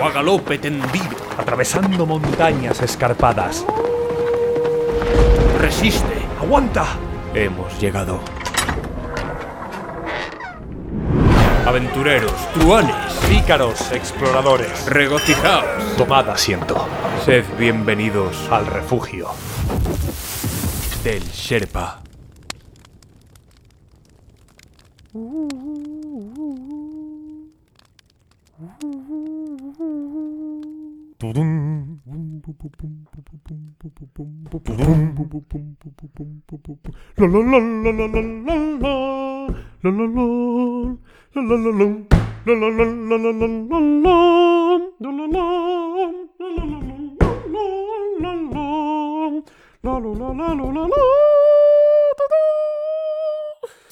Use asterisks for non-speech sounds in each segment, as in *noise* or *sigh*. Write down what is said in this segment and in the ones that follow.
O a galope tendido. Atravesando montañas escarpadas. Resiste. ¡Aguanta! Hemos llegado. Aventureros, truanes, Pícaros, exploradores. regocijaos. Tomad asiento. Sed bienvenidos Al refugio. del Sherpa.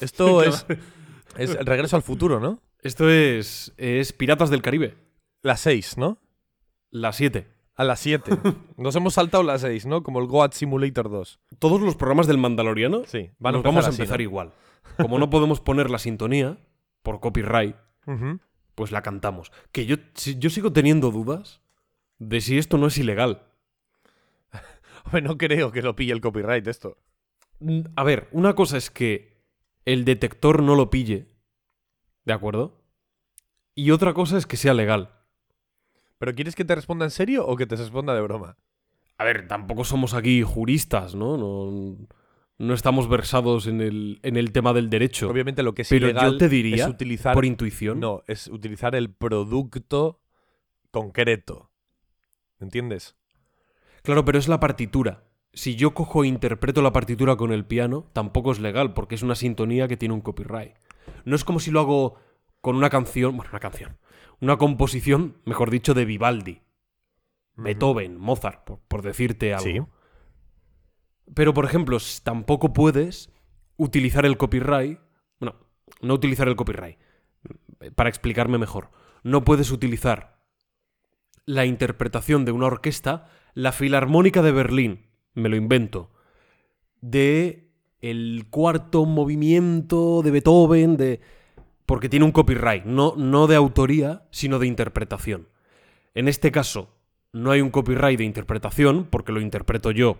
Esto *laughs* es, es el regreso al futuro, ¿no? Esto es, es Piratas del Caribe. Las 6, ¿no? La 7. A las *laughs* 7. Nos hemos saltado las 6, ¿no? Como el Goat Simulator 2. Todos los programas del Mandaloriano Sí, van vamos a empezar así, empezar ¿no? igual. Como no podemos poner la sintonía por copyright, pues la cantamos. Que yo, yo sigo teniendo dudas de si esto no es ilegal. *laughs* Hombre, no creo que lo pille el copyright esto. A ver, una cosa es que el detector no lo pille, ¿de acuerdo? Y otra cosa es que sea legal. ¿Pero quieres que te responda en serio o que te responda de broma? A ver, tampoco somos aquí juristas, ¿no? No, no estamos versados en el, en el tema del derecho. Obviamente lo que es Pero ilegal yo te diría, es utilizar... por intuición, No, es utilizar el producto concreto. ¿Entiendes? Claro, pero es la partitura. Si yo cojo e interpreto la partitura con el piano, tampoco es legal, porque es una sintonía que tiene un copyright. No es como si lo hago con una canción, bueno, una canción, una composición, mejor dicho, de Vivaldi, Beethoven, Mozart, por, por decirte algo. Sí. Pero, por ejemplo, tampoco puedes utilizar el copyright. Bueno, no utilizar el copyright. Eh, Para explicarme mejor. No puedes utilizar la interpretación de una orquesta, la Filarmónica de Berlín, me lo invento, de el cuarto movimiento de Beethoven, de porque tiene un copyright, no, no de autoría, sino de interpretación. En este caso, no hay un copyright de interpretación, porque lo interpreto yo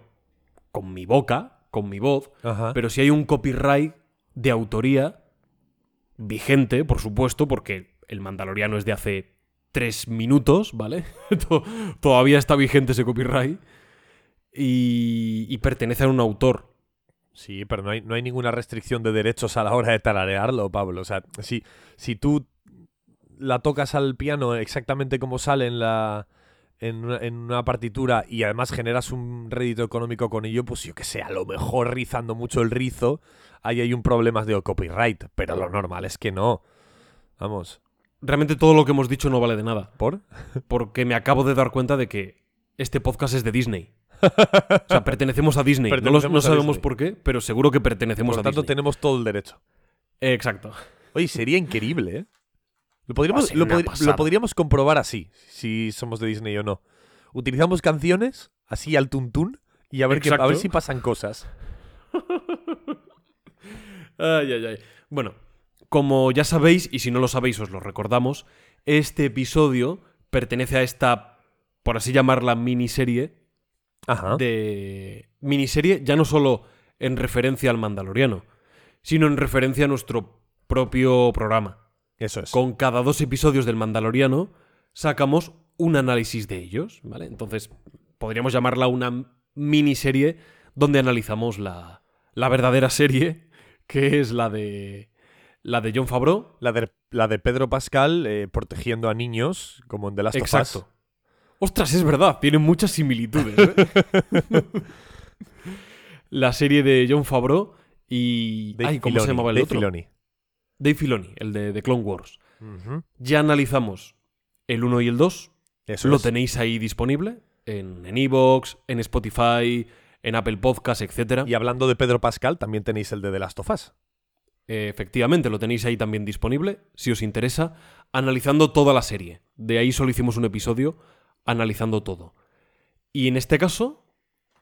con mi boca, con mi voz, Ajá. pero si hay un copyright de autoría vigente, por supuesto, porque el Mandaloriano es de hace tres minutos, ¿vale? *laughs* To- Todavía está vigente ese copyright y, y pertenece a un autor. Sí, pero no hay, no hay ninguna restricción de derechos a la hora de tararearlo, Pablo. O sea, si, si tú la tocas al piano exactamente como sale en la en una, en una partitura y además generas un rédito económico con ello, pues yo que sé, a lo mejor rizando mucho el rizo, ahí hay un problema de copyright, pero lo normal es que no. Vamos, Realmente todo lo que hemos dicho no vale de nada, ¿por? porque me acabo de dar cuenta de que este podcast es de Disney. *laughs* O sea, pertenecemos a Disney. No, no Pertenecemos a sabemos Disney. por qué, pero seguro que pertenecemos Por lo a tanto, Disney. tenemos todo el derecho. Exacto. Oye, sería increíble, ¿eh? Lo podríamos, lo, pasada. podríamos comprobar así, si somos de Disney o no. Utilizamos canciones así al tuntún y a ver, qué- a ver si pasan cosas. Ay, ay, ay. Bueno, como ya sabéis, y si no lo sabéis os lo recordamos, este episodio pertenece a esta, por así llamarla, miniserie Ajá. de... Miniserie ya no solo en referencia al Mandaloriano, sino en referencia a nuestro propio programa. Eso es. Con cada dos episodios del Mandaloriano sacamos un análisis de ellos, ¿vale? Entonces, podríamos llamarla una miniserie donde analizamos la, la verdadera serie, que es la de la de John Favreau. La de, la de Pedro Pascal eh, protegiendo a niños, como en The Last of Us. Ostras, es verdad, tienen muchas similitudes. ¿eh? *laughs* la serie de John Favreau y... Dave Ay, ¿cómo Filoni, se llamaba el Dave otro? Filoni. Dave Filoni, el de, de Clone Wars. Ya analizamos el 1 y el 2. Eso Lo es. tenéis ahí disponible en en Evox, en Spotify, en Apple Podcast, etcétera. Y hablando de Pedro Pascal, también tenéis el de The Last of Us. Efectivamente, lo tenéis ahí también disponible, si os interesa, analizando toda la serie. De ahí solo hicimos un episodio analizando todo. Y en este caso,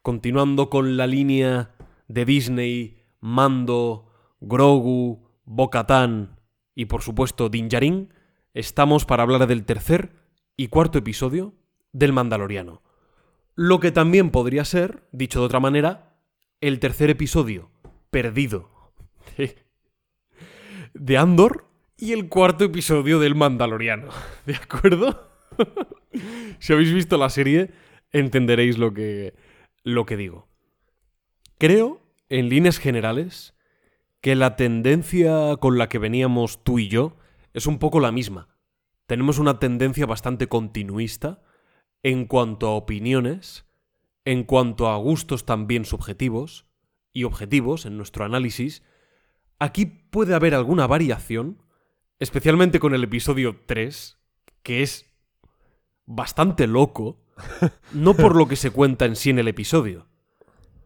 continuando con la línea de Disney, Mando, Grogu, Bo-Katan y por supuesto Din Djarin, estamos para hablar del tercer y cuarto episodio del Mandaloriano. Lo que también podría ser, dicho de otra manera, el tercer episodio perdido de Andor y el cuarto episodio del Mandaloriano. *laughs* ¿De acuerdo? *laughs* si habéis visto la serie, entenderéis lo que, lo que digo. Creo, en líneas generales, que la tendencia con la que veníamos tú y yo es un poco la misma. Tenemos una tendencia bastante continuista en cuanto a opiniones, en cuanto a gustos también subjetivos y objetivos en nuestro análisis. Aquí puede haber alguna variación, especialmente con el episodio 3, que es bastante loco, no por lo que se cuenta en sí en el episodio,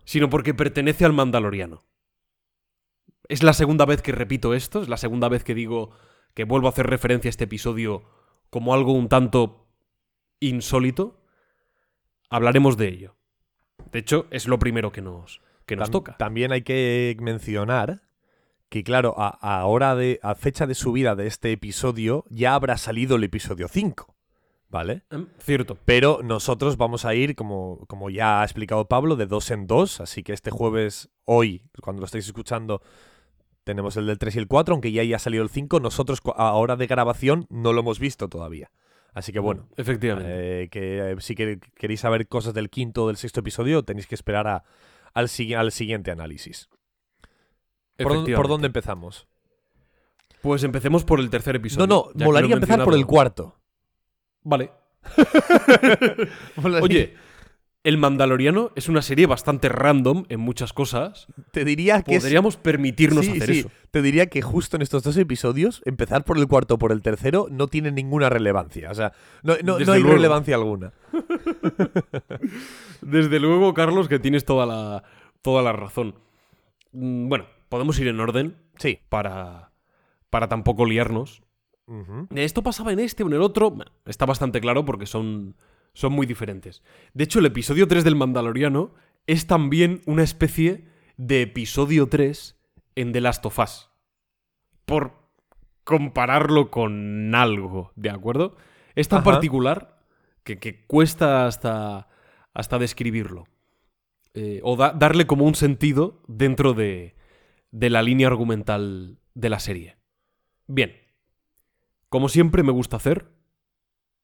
sino porque pertenece al Mandaloriano. Es la segunda vez que repito esto, es la segunda vez que digo que vuelvo a hacer referencia a este episodio como algo un tanto insólito. Hablaremos de ello. De hecho, es lo primero que nos, que nos Tam- toca. También hay que mencionar que, claro, a, a hora de, a fecha de subida de este episodio ya habrá salido el episodio 5, ¿vale? Em, Cierto. Pero nosotros vamos a ir, como, como ya ha explicado Pablo, de dos en dos. Así que este jueves, hoy, cuando lo estáis escuchando, tenemos el del 3 y el 4, aunque ya haya salido el 5. Nosotros, a hora de grabación, no lo hemos visto todavía. Así que bueno, Efectivamente. eh, que eh, si que- queréis saber cosas del quinto o del sexto episodio, tenéis que esperar a- al, al siguiente análisis. ¿Por, dónde- por dónde empezamos? Pues empecemos por el tercer episodio. No, no, molaría empezar por el cuarto. *laughs* Vale. Oye, El Mandaloriano es una serie bastante random en muchas cosas. te diría que es- Podríamos permitirnos Sí, hacer sí. eso. Te diría que justo en estos dos episodios, empezar por el cuarto o por el tercero no tiene ninguna relevancia. O sea, no, no- no hay luego. relevancia alguna. *laughs* Desde luego, Carlos, que tienes toda la, toda la razón. Mm, Bueno, podemos ir en orden Sí. para, para tampoco liarnos. Esto pasaba en este o en el otro. Está bastante claro porque son, son muy diferentes. De hecho, el episodio 3 del Mandaloriano es también una especie de episodio 3 en The Last of Us. Por compararlo con algo, ¿de acuerdo? Es tan Ajá. particular que, que cuesta hasta, hasta describirlo. Eh, o da- darle como un sentido dentro de, de la línea argumental de la serie. Bien. Como siempre me gusta hacer,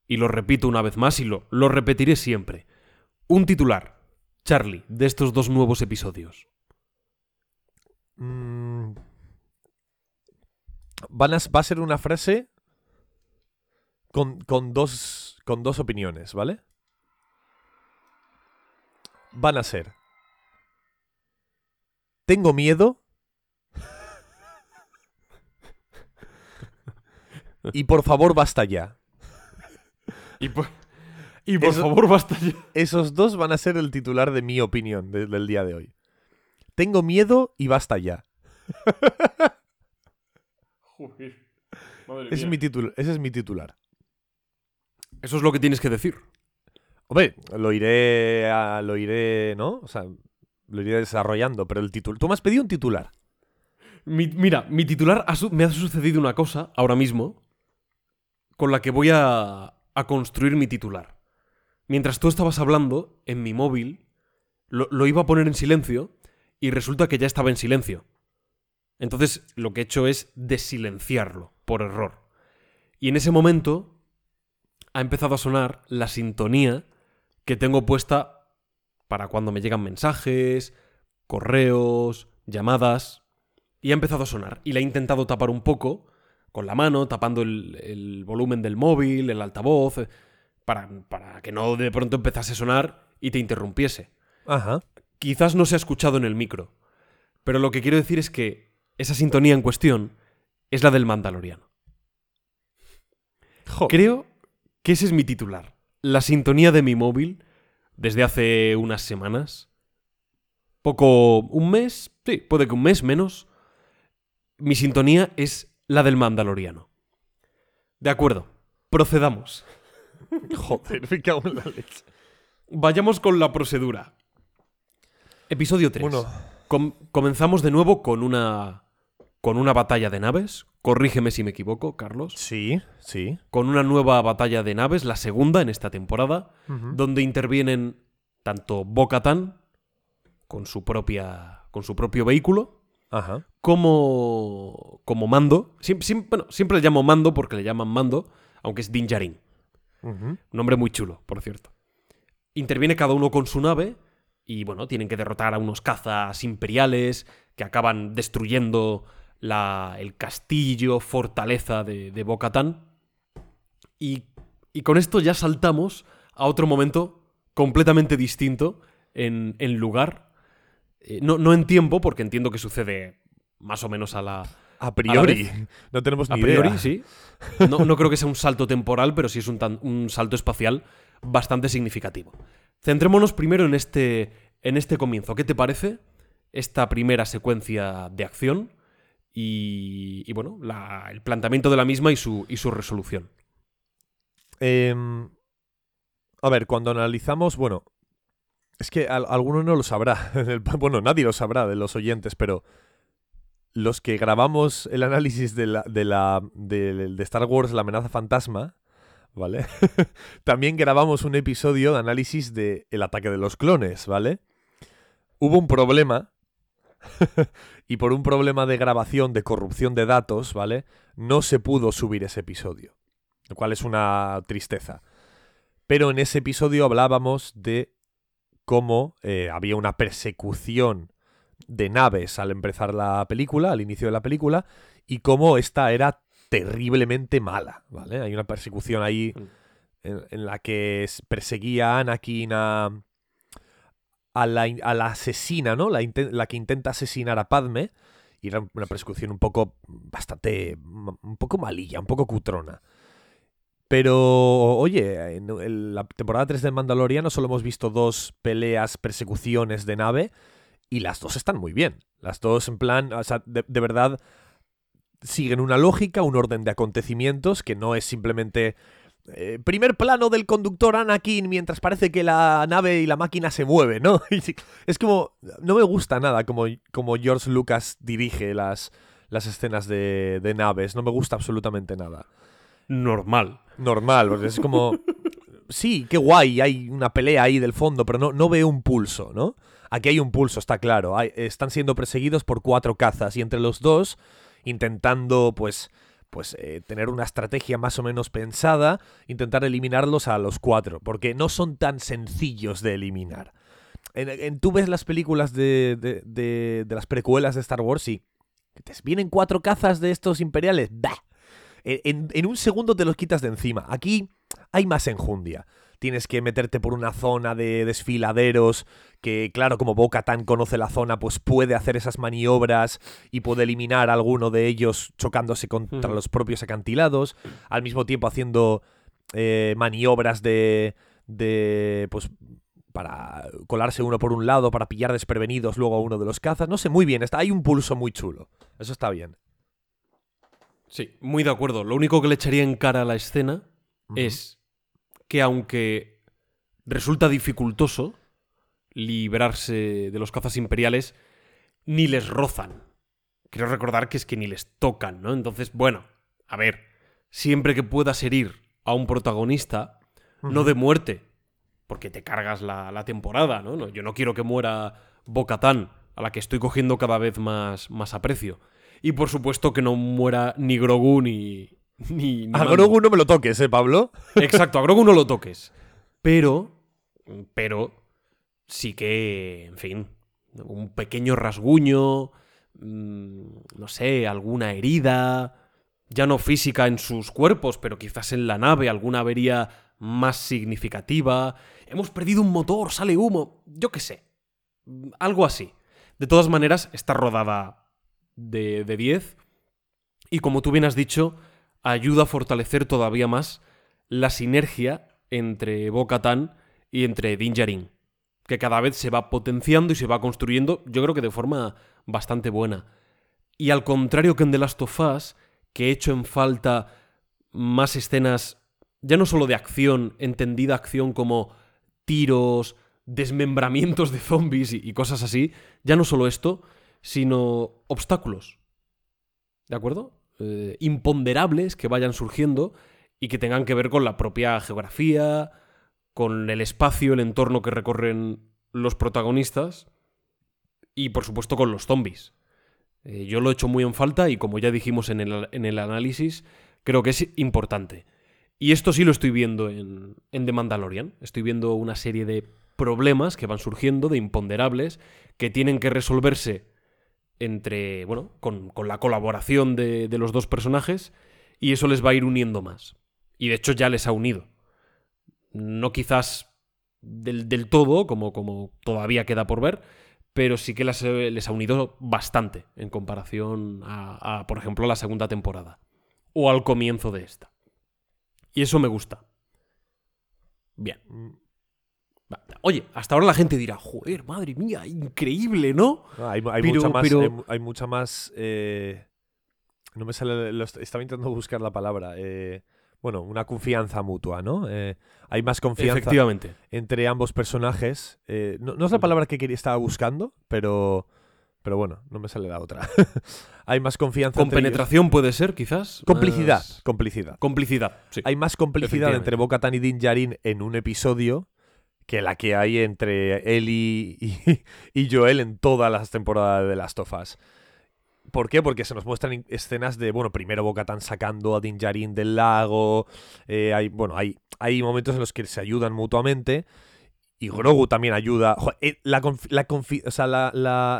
y lo repito una vez más y lo, lo repetiré siempre, un titular, Charlie, de estos dos nuevos episodios. Mm. Van a- va a ser una frase con, con dos, con dos opiniones, ¿vale? Van a ser. Tengo miedo. Y por favor, basta ya. Y por, y por Eso- favor, basta ya. Esos dos van a ser el titular de mi opinión de- del día de hoy. Tengo miedo y basta ya. Ese es, mi ese es mi titular. Eso es lo que tienes que decir. Hombre, lo iré, a- lo iré, ¿no? O sea, lo iré desarrollando, pero el título... Tú me has pedido un titular. Mi- mira, mi titular ha me ha sucedido una cosa ahora mismo con la que voy a, a construir mi titular. Mientras tú estabas hablando, en mi móvil, lo, lo iba a poner en silencio y resulta que ya estaba en silencio. Entonces lo que he hecho es desilenciarlo por error. Y en ese momento ha empezado a sonar la sintonía que tengo puesta para cuando me llegan mensajes, correos, llamadas, y ha empezado a sonar. Y la ha intentado tapar un poco con la mano, tapando el, el volumen del móvil, el altavoz, eh, para, para que no de pronto empezase a sonar y te interrumpiese. Ajá. Quizás no se ha escuchado en el micro, pero lo que quiero decir es que esa sintonía en cuestión es la del Mandaloriano. Jo, Creo que ese es mi titular. La sintonía de mi móvil desde hace unas semanas. Poco... un mes, sí, puede que un mes menos. Mi sintonía es la del Mandaloriano. De acuerdo, procedamos. *laughs* Joder, me cago en la leche. Vayamos con la procedura. Episodio 3. Bueno, Com- comenzamos de nuevo con una con una batalla de naves. Corrígeme si me equivoco, Carlos. sí, sí. Con una nueva batalla de naves, la segunda en esta temporada, donde intervienen tanto Bo-Katan con su propia con su propio vehículo Ajá. Como como Mando. Bueno, siempre le llamo Mando porque le llaman Mando, aunque es Din Djarin. Ujú. Nombre muy chulo, por cierto. Interviene cada uno con su nave y, bueno, tienen que derrotar a unos cazas imperiales que acaban destruyendo la- el castillo, fortaleza de, de Bo-Katan. Y, y con esto ya saltamos a otro momento completamente distinto en, en lugar. Eh, no, no en tiempo, porque entiendo que sucede más o menos a la, A priori. vez. No tenemos ni a priori, idea. sí. *laughs* No, no creo que sea un salto temporal, pero sí es un, tan- un salto espacial bastante significativo. Centrémonos primero en este, en este comienzo. ¿Qué te parece esta primera secuencia de acción? Y, y, bueno, la- el planteamiento de la misma y su, y su resolución. Em, a ver, cuando analizamos, bueno, es que al- alguno no lo sabrá. *laughs* Bueno, nadie lo sabrá de los oyentes, pero los que grabamos el análisis de, la, de, la, de, Star Wars, la amenaza fantasma, ¿vale? *laughs* También grabamos un episodio de análisis de El ataque de los clones, ¿vale? Hubo un problema. *laughs* y por un problema de grabación, de corrupción de datos, ¿vale? No se pudo subir ese episodio lo cual es una tristeza. Pero en ese episodio hablábamos de cómo eh, había una persecución de naves al empezar la película, al inicio de la película, y cómo esta era terriblemente mala, ¿vale? Hay una persecución ahí en, en la que perseguía a Anakin a, a, la, a la asesina, ¿no? La, la que intenta asesinar a Padme, y era una persecución un poco bastante, un poco malilla, un poco cutrona. Pero, oye, en la temporada 3 del Mandaloriano solo hemos visto dos peleas, persecuciones de nave y las dos están muy bien. Las dos en plan, o sea, de, de verdad siguen una lógica, un orden de acontecimientos que no es simplemente eh, primer plano del conductor Anakin mientras parece que la nave y la máquina se mueven, ¿no? *laughs* Es como, no me gusta nada como, como George Lucas dirige las, las escenas de, de naves, no me gusta absolutamente nada Normal. normal, porque es como. *laughs* Sí, qué guay, hay una pelea ahí del fondo, pero no, no veo un pulso, ¿no? Aquí hay un pulso, está claro. Están siendo perseguidos por cuatro cazas y entre los dos, intentando, pues, pues eh, tener una estrategia más o menos pensada, intentar eliminarlos a los cuatro, porque no son tan sencillos de eliminar. En, tú ves las películas de, de, de- de las precuelas de Star Wars y te vienen cuatro cazas de estos imperiales. ¡Bah! En, en- en un segundo te los quitas de encima. Aquí hay más enjundia. Tienes que meterte por una zona de desfiladeros que, claro, como Boca Tan conoce la zona, pues puede hacer esas maniobras y puede eliminar a alguno de ellos chocándose contra los propios acantilados, al mismo tiempo haciendo eh, maniobras de, de, pues, para colarse uno por un lado, para pillar desprevenidos luego a uno de los cazas. No sé, muy bien, está, hay un pulso muy chulo. Eso está bien. Sí, muy de acuerdo. Lo único que le echaría en cara a la escena es que aunque resulta dificultoso librarse de los cazas imperiales, ni les rozan. Quiero recordar que es que ni les tocan, ¿no? Entonces, bueno, a ver, siempre que puedas herir a un protagonista, no de muerte, porque te cargas la, la temporada, ¿no? No, Yo no quiero que muera Bocatán, a la que estoy cogiendo cada vez más, más aprecio. Y por supuesto que no muera ni Grogu ni. *laughs* ni, ni A. Grogu no me lo toques, ¿eh, Pablo? *laughs* Exacto, a Grogu no lo toques. Pero. Pero. Sí que. En fin. un pequeño rasguño, mm, no sé, alguna herida, ya no física en sus cuerpos, pero quizás en la nave, alguna avería más significativa. Hemos perdido un motor, sale humo, yo qué sé. Algo así. De todas maneras, está rodada de, de 10 y como tú bien has dicho, ayuda a fortalecer todavía más la sinergia entre Bo-Katan y entre Din Djarin, que cada vez se va potenciando y se va construyendo, yo creo que de forma bastante buena. Y al contrario que en The Last of Us, que he hecho en falta más escenas, ya no solo de acción, entendida acción como tiros, desmembramientos de zombies y, cosas así, ya no solo esto, sino obstáculos. ¿De acuerdo? Eh, imponderables que vayan surgiendo y que tengan que ver con la propia geografía, con el espacio, el entorno que recorren los protagonistas y por supuesto con los zombies. Eh, yo lo he hecho muy en falta y como ya dijimos en el, análisis, creo que es importante. Y esto sí lo estoy viendo en, en The Mandalorian. Estoy viendo una serie de problemas que van surgiendo, de imponderables, que tienen que resolverse entre, bueno, con, con la colaboración de, de los dos personajes y eso les va a ir uniendo más. Y de hecho ya les ha unido. No quizás del, del todo, como, como todavía queda por ver, pero sí que eh, les ha unido bastante en comparación a, por ejemplo, a la segunda temporada. O al comienzo de esta. Y eso me gusta. Bien. Oye, hasta ahora la gente dirá, joder, madre mía, increíble, ¿no? hay, mucha más. Hay, mucha más eh, No me sale. estaba intentando buscar la palabra. Eh, bueno, una confianza mutua, ¿no? Eh, hay más confianza Efectivamente. entre ambos personajes. Eh, no, es la palabra que quería, estaba buscando, pero, pero bueno, no me sale la otra. *laughs* hay más confianza. Con penetración puede ser, quizás. Complicidad, complicidad. Complicidad, sí. Hay más complicidad entre Bo-Katan y Din Djarin en un episodio que la que hay entre él y, *laughs* y, Joel en todas las temporadas de Last of Us. ¿Por qué? Porque se nos muestran escenas de, bueno, primero Bocatan sacando a Din Djarin del lago. Eh, hay, bueno, hay, hay momentos en los que se ayudan mutuamente. Y Grogu también ayuda. Eh, la,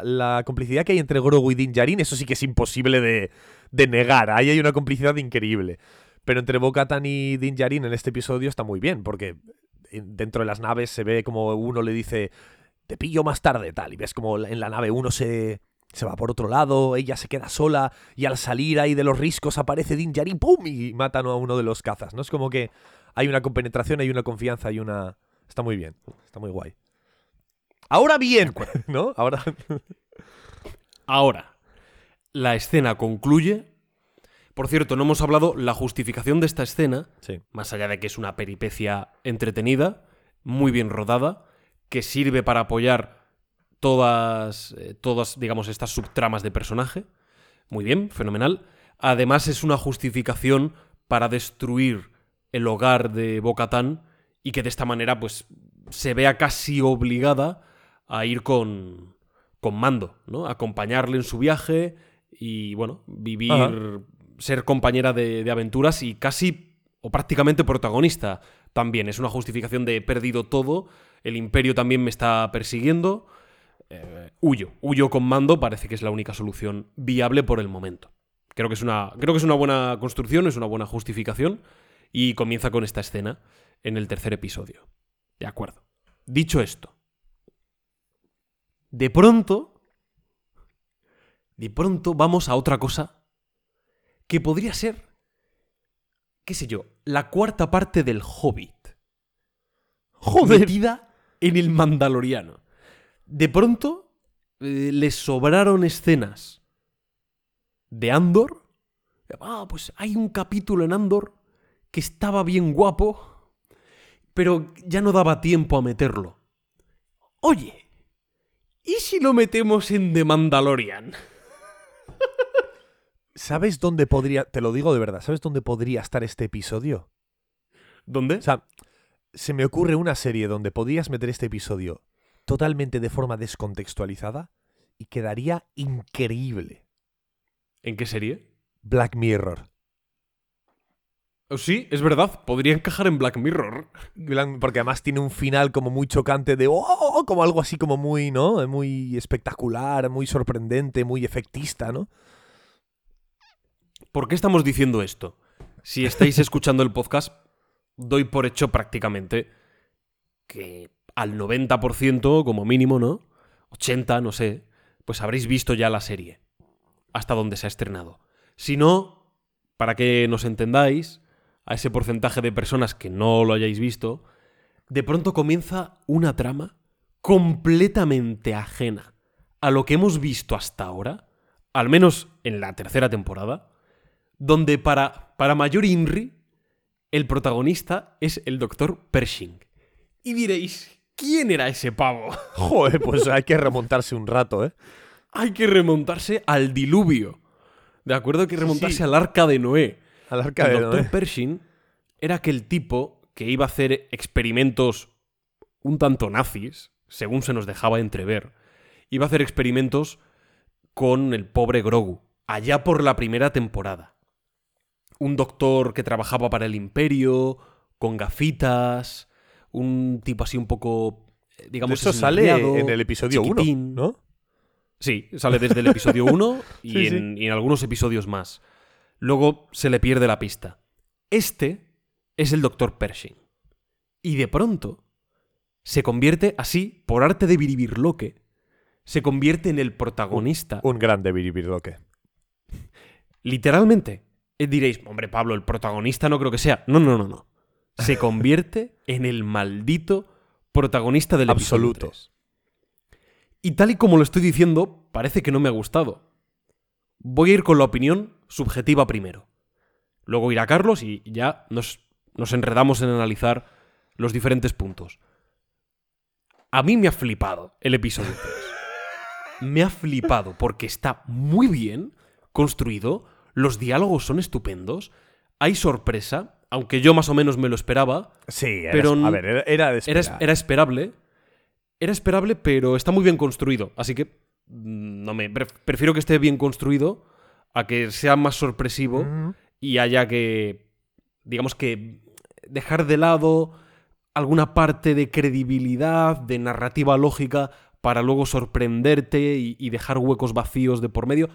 la, complicidad que hay entre Grogu y Din Djarin, eso sí que es imposible de, de negar. Ahí hay una complicidad increíble. Pero entre Bocatan y Din Djarin en este episodio está muy bien, porque dentro de las naves se ve como uno le dice, te pillo más tarde, tal. Y ves como en la nave uno se se va por otro lado, ella se queda sola y al salir ahí de los riscos aparece Din Djarin, ¡pum! y matan a uno de los cazas, ¿no? Es como que hay una compenetración, hay una confianza, hay una... Está muy bien, está muy guay. Ahora bien, *laughs* ¿no? Ahora... Ahora, la escena concluye. Por cierto, no hemos hablado la justificación de esta escena, sí. más allá de que es una peripecia entretenida, muy bien rodada, que sirve para apoyar todas, eh, todas, digamos, estas subtramas de personaje. Muy bien, fenomenal. Además es una justificación para destruir el hogar de Bocatán y que de esta manera pues se vea casi obligada a ir con, con Mando, ¿no? Acompañarle en su viaje y, bueno, vivir, ser compañera de, aventuras y casi o prácticamente protagonista también. Es una justificación de he perdido todo, el imperio también me está persiguiendo, eh, huyo. Huyo con mando parece que es la única solución viable por el momento. Creo que, es una, creo que es una buena construcción, es una buena justificación y comienza con esta escena en el tercer episodio. De acuerdo. Dicho esto, de pronto, de pronto vamos a otra cosa que podría ser, qué sé yo, la cuarta parte del Hobbit. Metida en el Mandaloriano de pronto eh, les sobraron escenas de Andor. Ah, pues hay un capítulo en Andor que estaba bien guapo, pero ya no daba tiempo a meterlo. Oye, ¿y si lo metemos en The Mandalorian? ¿Sabes dónde podría, te lo digo de verdad, ¿sabes dónde podría estar este episodio? ¿Dónde? O sea, se me ocurre una serie donde podrías meter este episodio totalmente de forma descontextualizada y quedaría increíble. ¿En qué serie? Black Mirror. Oh, Sí, es verdad, podría encajar en Black Mirror. Porque además tiene un final como muy chocante de ¡Oh! como algo así como muy, ¿no? Muy espectacular, muy sorprendente, muy efectista, ¿no? ¿Por qué estamos diciendo esto? Si estáis escuchando el podcast, doy por hecho prácticamente que al 90% como mínimo, ¿no? 80, no sé, pues habréis visto ya la serie, hasta donde se ha estrenado. Si no, para que nos entendáis, a ese porcentaje de personas que no lo hayáis visto, de pronto comienza una trama completamente ajena a lo que hemos visto hasta ahora, al menos en la tercera temporada, donde para, para mayor Inri, el protagonista es el doctor Pershing. Y diréis, ¿quién era ese pavo? *laughs* Joder, pues hay que remontarse un rato, ¿eh? *laughs* Hay que remontarse al diluvio. ¿De acuerdo? Hay que remontarse sí. al arca de Noé. Al arca El de doctor Noé. Pershing era aquel tipo que iba a hacer experimentos un tanto nazis, según se nos dejaba entrever. Iba a hacer experimentos con el pobre Grogu, allá por la primera temporada. Un doctor que trabajaba para el imperio, con gafitas, un tipo así un poco, eh, digamos, Eso sale en el episodio 1, chiquitín. ¿no? Sí, sale desde el episodio 1 *laughs* y, Sí, sí. en, y en algunos episodios más. Luego se le pierde la pista. Este es el Dr. Pershing. Y de pronto se convierte así, por arte de Biribirloque, se convierte en el protagonista. Un grande Biribirloque. Literalmente. Diréis, hombre, Pablo, el protagonista no creo que sea. No, no, no, no. Se *laughs* convierte en el maldito protagonista del episodio Absoluto. 3. Y tal y como lo estoy diciendo, parece que no me ha gustado. Voy a ir con la opinión subjetiva primero. Luego irá Carlos y ya nos, nos enredamos en analizar los diferentes puntos. A mí me ha flipado el episodio 3. *laughs* Me ha flipado porque está muy bien construido, los diálogos son estupendos, hay sorpresa, aunque yo más o menos me lo esperaba, Sí, era, Pero a ver, era, era de era, esperar. era esperable. Era esperable, pero está muy bien construido. Así que mm, no me pref- prefiero que esté bien construido a que sea más sorpresivo Mm. y haya que, digamos que, dejar de lado alguna parte de credibilidad, de narrativa lógica, para luego sorprenderte y, y dejar huecos vacíos de por medio.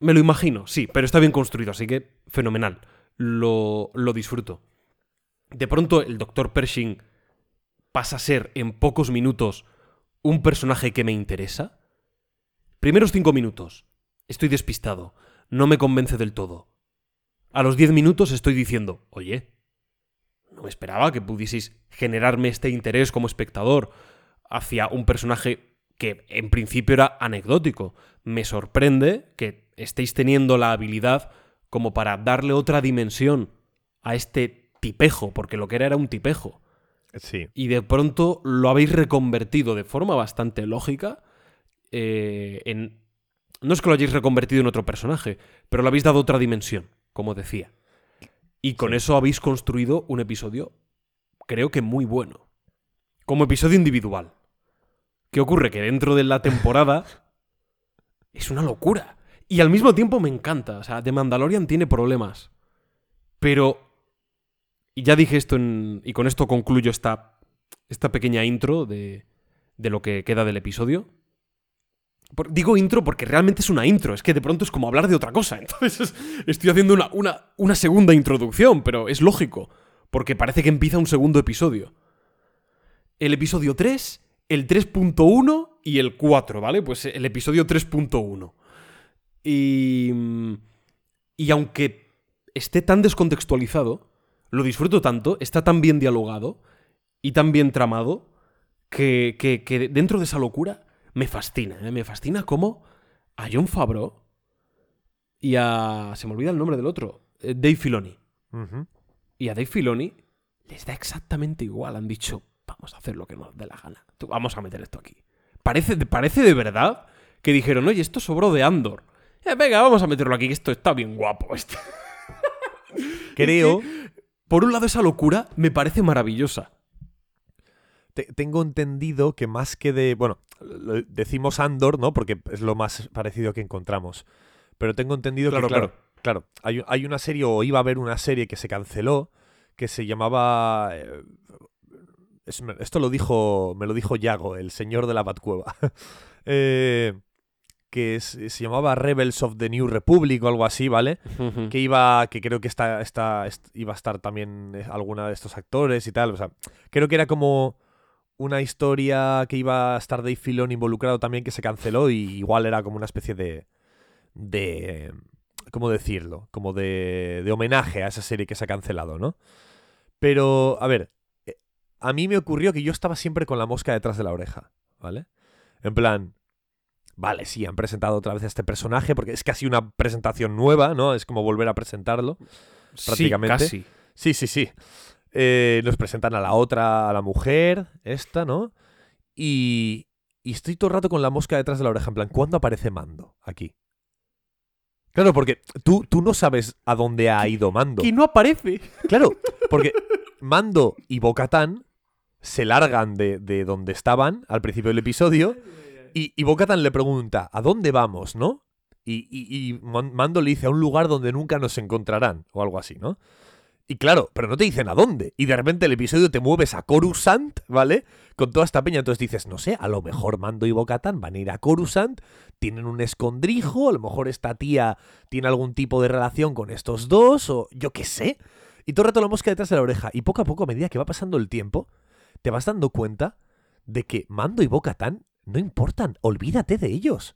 Me lo imagino, sí, pero está bien construido, así que fenomenal. Lo, lo disfruto. De pronto el Dr. Pershing pasa a ser en pocos minutos un personaje que me interesa. Primeros cinco minutos. Estoy despistado. No me convence del todo. A los diez minutos estoy diciendo, oye, no me esperaba que pudieseis generarme este interés como espectador hacia un personaje que en principio era anecdótico. Me sorprende que estéis teniendo la habilidad como para darle otra dimensión a este tipejo, porque lo que era era un tipejo Sí. y de pronto lo habéis reconvertido de forma bastante lógica eh, en... No es que lo hayáis reconvertido en otro personaje, pero le habéis dado otra dimensión, como decía. Y con Sí. eso habéis construido un episodio, creo que muy bueno. Como episodio individual. ¿Qué ocurre? Que dentro de la temporada *laughs* es una locura. Y al mismo tiempo me encanta. O sea, The Mandalorian tiene problemas. Pero y ya dije esto en- y con esto concluyo esta, esta pequeña intro de, de lo que queda del episodio. Digo intro porque realmente es una intro, es que de pronto es como hablar de otra cosa. *laughs* Entonces es- estoy haciendo una, una, una segunda introducción, pero es lógico, porque parece que empieza un segundo episodio. El episodio 3, el 3.1 y el 4, ¿vale? Pues el episodio 3.1. Y... Y aunque esté tan descontextualizado, lo disfruto tanto, está tan bien dialogado y tan bien tramado que, que- que dentro de esa locura me fascina. ¿eh? Me fascina cómo a John Favreau y a... se me olvida el nombre del otro, eh, Dave Filoni. Y a Dave Filoni les da exactamente igual. Han dicho, vamos a hacer lo que nos dé la gana. Vamos a meter esto aquí. Parece, parece de verdad que dijeron, oye, esto sobró de Andor. Eh, venga, vamos a meterlo aquí, que esto está bien guapo. Este. *laughs* Creo, Por un lado, esa locura me parece maravillosa. te- tengo entendido que más que de. Bueno, lo- decimos Andor, ¿no? Porque es lo más parecido que encontramos. Pero tengo entendido Claro, que, claro, claro. claro, hay, hay una serie, o iba a haber una serie que se canceló, que se llamaba... eh, esto lo dijo, me lo dijo Yago, el señor de la Batcueva. *laughs* Eh, que es- se llamaba Rebels of the New Republic o algo así, ¿vale? que iba que creo que está, está est- iba a estar también eh, alguna de estos actores y tal o sea creo que era como una historia que iba a estar Dave Filoni involucrado también que se canceló y igual era como una especie de de cómo decirlo como de de homenaje a esa serie que se ha cancelado no pero a ver a mí me ocurrió que yo estaba siempre con la mosca detrás de la oreja vale en plan Vale, sí, han presentado otra vez a este personaje porque es casi una presentación nueva, ¿no? Es como volver a presentarlo. prácticamente. Sí, casi. Sí, sí, sí. Eh, nos presentan a la otra, a la mujer, esta, ¿no? Y, y estoy todo el rato con la mosca detrás de la oreja, en plan, ¿cuándo aparece Mando aquí? Claro, porque tú, tú no sabes a dónde ha ido Mando. Que no aparece. Claro, porque *laughs* Mando y Bocatán se largan de, de donde estaban al principio del episodio y, y Bo-Katan le pregunta, ¿a dónde vamos, no? Y, y- y Man- Mando le dice, a un lugar donde nunca nos encontrarán, o algo así, ¿no? Y claro, pero no te dicen a dónde. Y de repente el episodio te mueves a Coruscant, ¿vale? Con toda esta peña. Entonces dices, no sé, a lo mejor Mando y Bo-Katan van a ir a Coruscant, tienen un escondrijo, a lo mejor esta tía tiene algún tipo de relación con estos dos, o yo qué sé. Y todo el rato la mosca detrás de la oreja. Y poco a poco, a medida que va pasando el tiempo, te vas dando cuenta de que Mando y Bo-Katan no importan. Olvídate de ellos.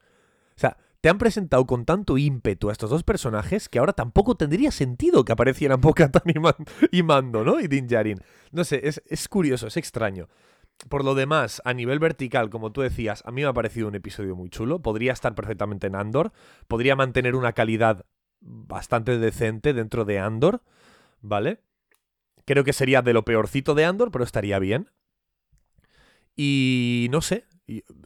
O sea, te han presentado con tanto ímpetu a estos dos personajes que ahora tampoco tendría sentido que aparecieran Bo-Katan y, Man- y Mando, ¿no? Y Din Djarin. No sé, es, es curioso, es extraño. Por lo demás, a nivel vertical, como tú decías, a mí me ha parecido un episodio muy chulo. Podría estar perfectamente en Andor. Podría mantener una calidad bastante decente dentro de Andor. ¿Vale? Creo que sería de lo peorcito de Andor, pero estaría bien. Y no sé.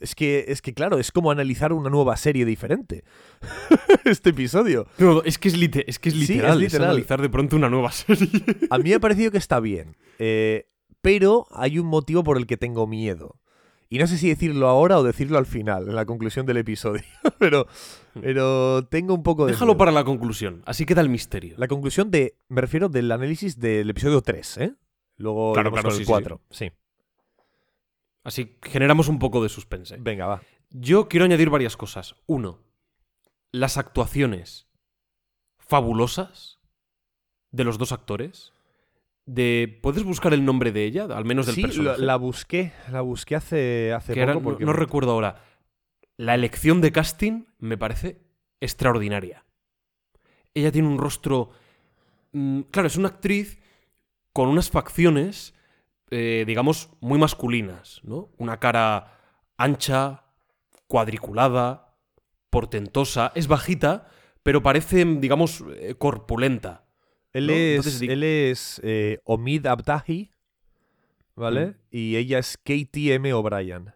Es que, es que, claro, es como analizar una nueva serie diferente. *laughs* este episodio. No, es que es, lite- es que es Sí, es literal. es literal. analizar de pronto una nueva *laughs* serie. A mí me ha parecido que está bien. eh, pero hay un motivo por el que tengo miedo. Y no sé si decirlo ahora o decirlo al final, en la conclusión del episodio. *laughs* pero, pero tengo un poco de. Déjalo miedo. para la conclusión. Así queda el misterio. La conclusión de. Me refiero del análisis del episodio 3, ¿eh? Luego Claro, iremos claro, con sí, el sí. 4. Sí. Así generamos un poco de suspense. Venga, va. Yo quiero añadir varias cosas. Uno, las actuaciones fabulosas de los dos actores. De, ¿Puedes buscar el nombre de ella? Al menos del sí, la, personaje. la busqué. La busqué hace, hace que poco era- no- porque. no, recuerdo ahora. La elección de casting me parece extraordinaria. Ella tiene un rostro. mm, claro, es una actriz con unas facciones, eh, digamos, muy masculinas, ¿no? Una cara ancha, cuadriculada, portentosa. Es bajita, pero parece, digamos, eh, corpulenta. Él ¿no? es, Entonces él es eh, Omid Abtahi, ¿vale? Mm. Y ella es Katie M. O'Brien.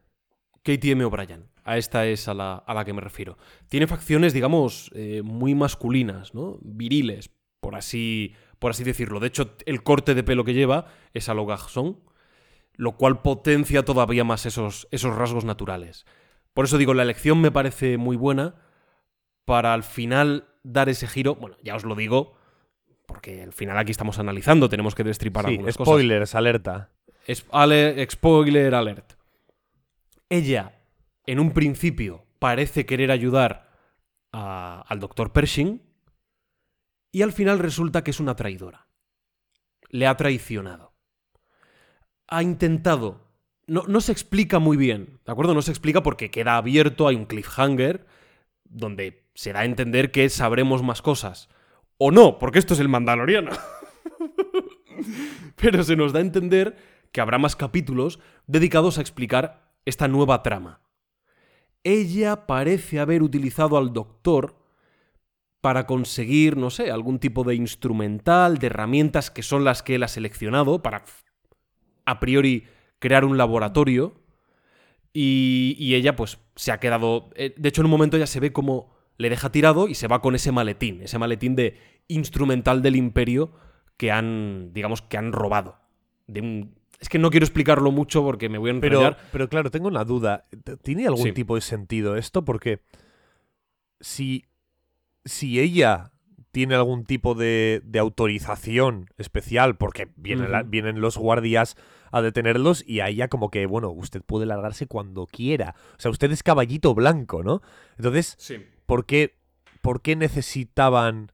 KTM O'Brien. A esta es a la, a la que me refiero. Tiene facciones, digamos, eh, muy masculinas, ¿no? Viriles, por así, por así decirlo. De hecho, el corte de pelo que lleva es a lo Garçon, lo cual potencia todavía más esos, esos rasgos naturales. Por eso digo, la elección me parece muy buena para al final dar ese giro. Bueno, ya os lo digo, porque al final aquí estamos analizando, tenemos que destripar Sí, algunas cosas. spoilers, alerta. Es- ale- spoiler alert. Ella, en un principio, parece querer ayudar a- al doctor Pershing y al final resulta que es una traidora. Le ha traicionado. Ha intentado... No, no se explica muy bien, ¿de acuerdo? No se explica porque queda abierto, hay un cliffhanger donde se da a entender que sabremos más cosas. O no, porque esto es el Mandaloriano. *laughs* Pero se nos da a entender que habrá más capítulos dedicados a explicar esta nueva trama. Ella parece haber utilizado al doctor para conseguir, no sé, algún tipo de instrumental, de herramientas que son las que él ha seleccionado para, a priori, crear un laboratorio. Y, y ella, pues, se ha quedado... eh, De hecho, en un momento ella se ve como le deja tirado y se va con ese maletín, ese maletín de instrumental del imperio que han, digamos, que han robado. De un... Es que no quiero explicarlo mucho porque me voy a enrollar. pero claro, tengo una duda. ¿Tiene algún Sí. tipo de sentido esto? Porque si, si ella tiene algún tipo de, de autorización especial porque la- vienen los guardias a detenerlos y a ella como que, bueno, usted puede largarse cuando quiera. O sea, usted es caballito blanco, ¿no? Entonces, Sí. ¿Por qué, por qué necesitaban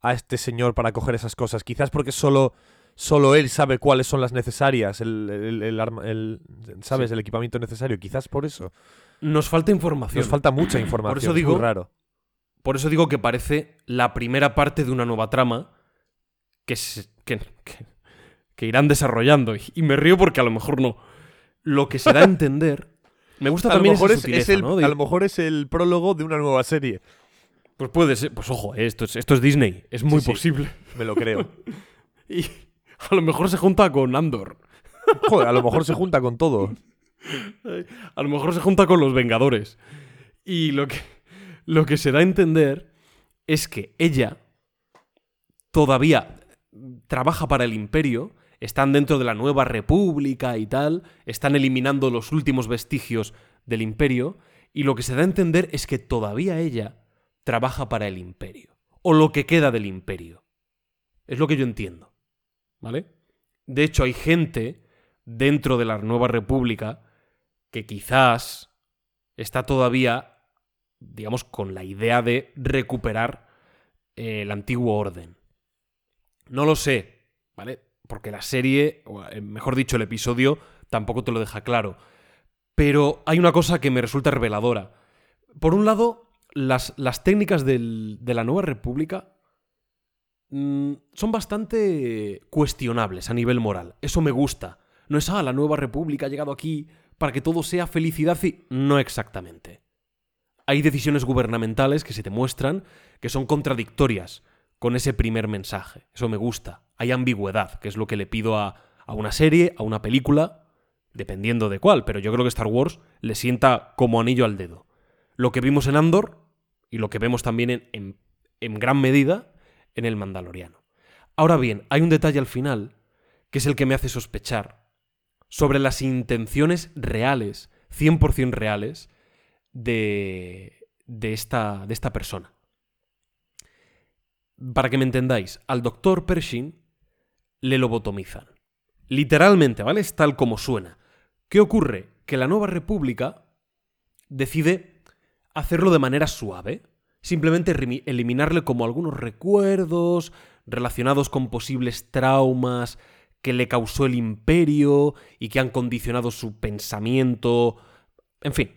a este señor para coger esas cosas? Quizás porque solo, solo él sabe cuáles son las necesarias, el, el- el arma- el- ¿sabes? Sí. El equipamiento necesario. Quizás por eso. Nos falta información. Nos falta mucha información. eso es digo- muy raro. Por eso digo que parece la primera parte de una nueva trama que, se- que, que- que irán desarrollando. Y, y me río porque a lo mejor no. Lo que se da a *laughs* entender. Me gusta A lo, también mejor esa es, el, ¿no? De- a lo mejor es el prólogo de una nueva serie. Pues puede ser. Pues ojo, eh, esto es, esto es Disney. Es muy Sí, sí. posible. Me lo creo. *laughs* Y a lo mejor se junta con Andor. Joder, a lo mejor se junta con todo. A lo mejor se junta con los Vengadores. Y lo que, lo que se da a entender es que ella todavía trabaja para el imperio, están dentro de la nueva república y tal, están eliminando los últimos vestigios del imperio, y lo que se da a entender es que todavía ella trabaja para el imperio, o lo que queda del imperio. Es lo que yo entiendo. ¿Vale? De hecho, hay gente dentro de la nueva república que quizás está todavía, digamos, con la idea de recuperar eh, el antiguo orden. No lo sé, ¿vale? Porque la serie, o eh, mejor dicho, el episodio, tampoco te lo deja claro. Pero hay una cosa que me resulta reveladora. Por un lado, las, las técnicas del- de la nueva república mm, son bastante cuestionables a nivel moral. Eso me gusta. No es, ah, la nueva república ha llegado aquí para que todo sea felicidad y... No exactamente. Hay decisiones gubernamentales que se te muestran que son contradictorias con ese primer mensaje. Eso me gusta. Hay ambigüedad, que es lo que le pido a, a una serie, a una película, dependiendo de cuál, pero yo creo que Star Wars le sienta como anillo al dedo. Lo que vimos en Andor y lo que vemos también en, en- en gran medida en el Mandaloriano. Ahora bien, hay un detalle al final que es el que me hace sospechar sobre las intenciones reales, 100% reales, de, de, esta, de esta persona. Para que me entendáis, al doctor Pershing le lobotomizan. Literalmente, ¿vale? Es tal como suena. ¿Qué ocurre? Que la nueva república decide hacerlo de manera suave. Simplemente eliminarle como algunos recuerdos relacionados con posibles traumas que le causó el imperio y que han condicionado su pensamiento. En fin,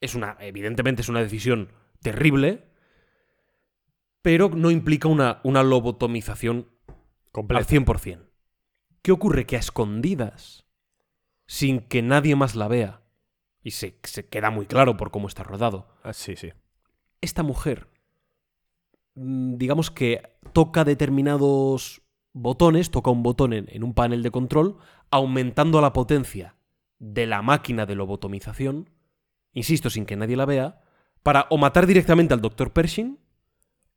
es una, evidentemente es una decisión terrible, pero no implica una, una lobotomización al Completo. 100%. ¿Qué ocurre? Que a escondidas, sin que nadie más la vea, y se, se queda muy claro por cómo está rodado, Ah, sí, sí. esta mujer, mm, digamos que toca determinados botones, toca un botón en, en un panel de control, aumentando la potencia de la máquina de lobotomización, insisto, sin que nadie la vea, para o matar directamente al Dr. Pershing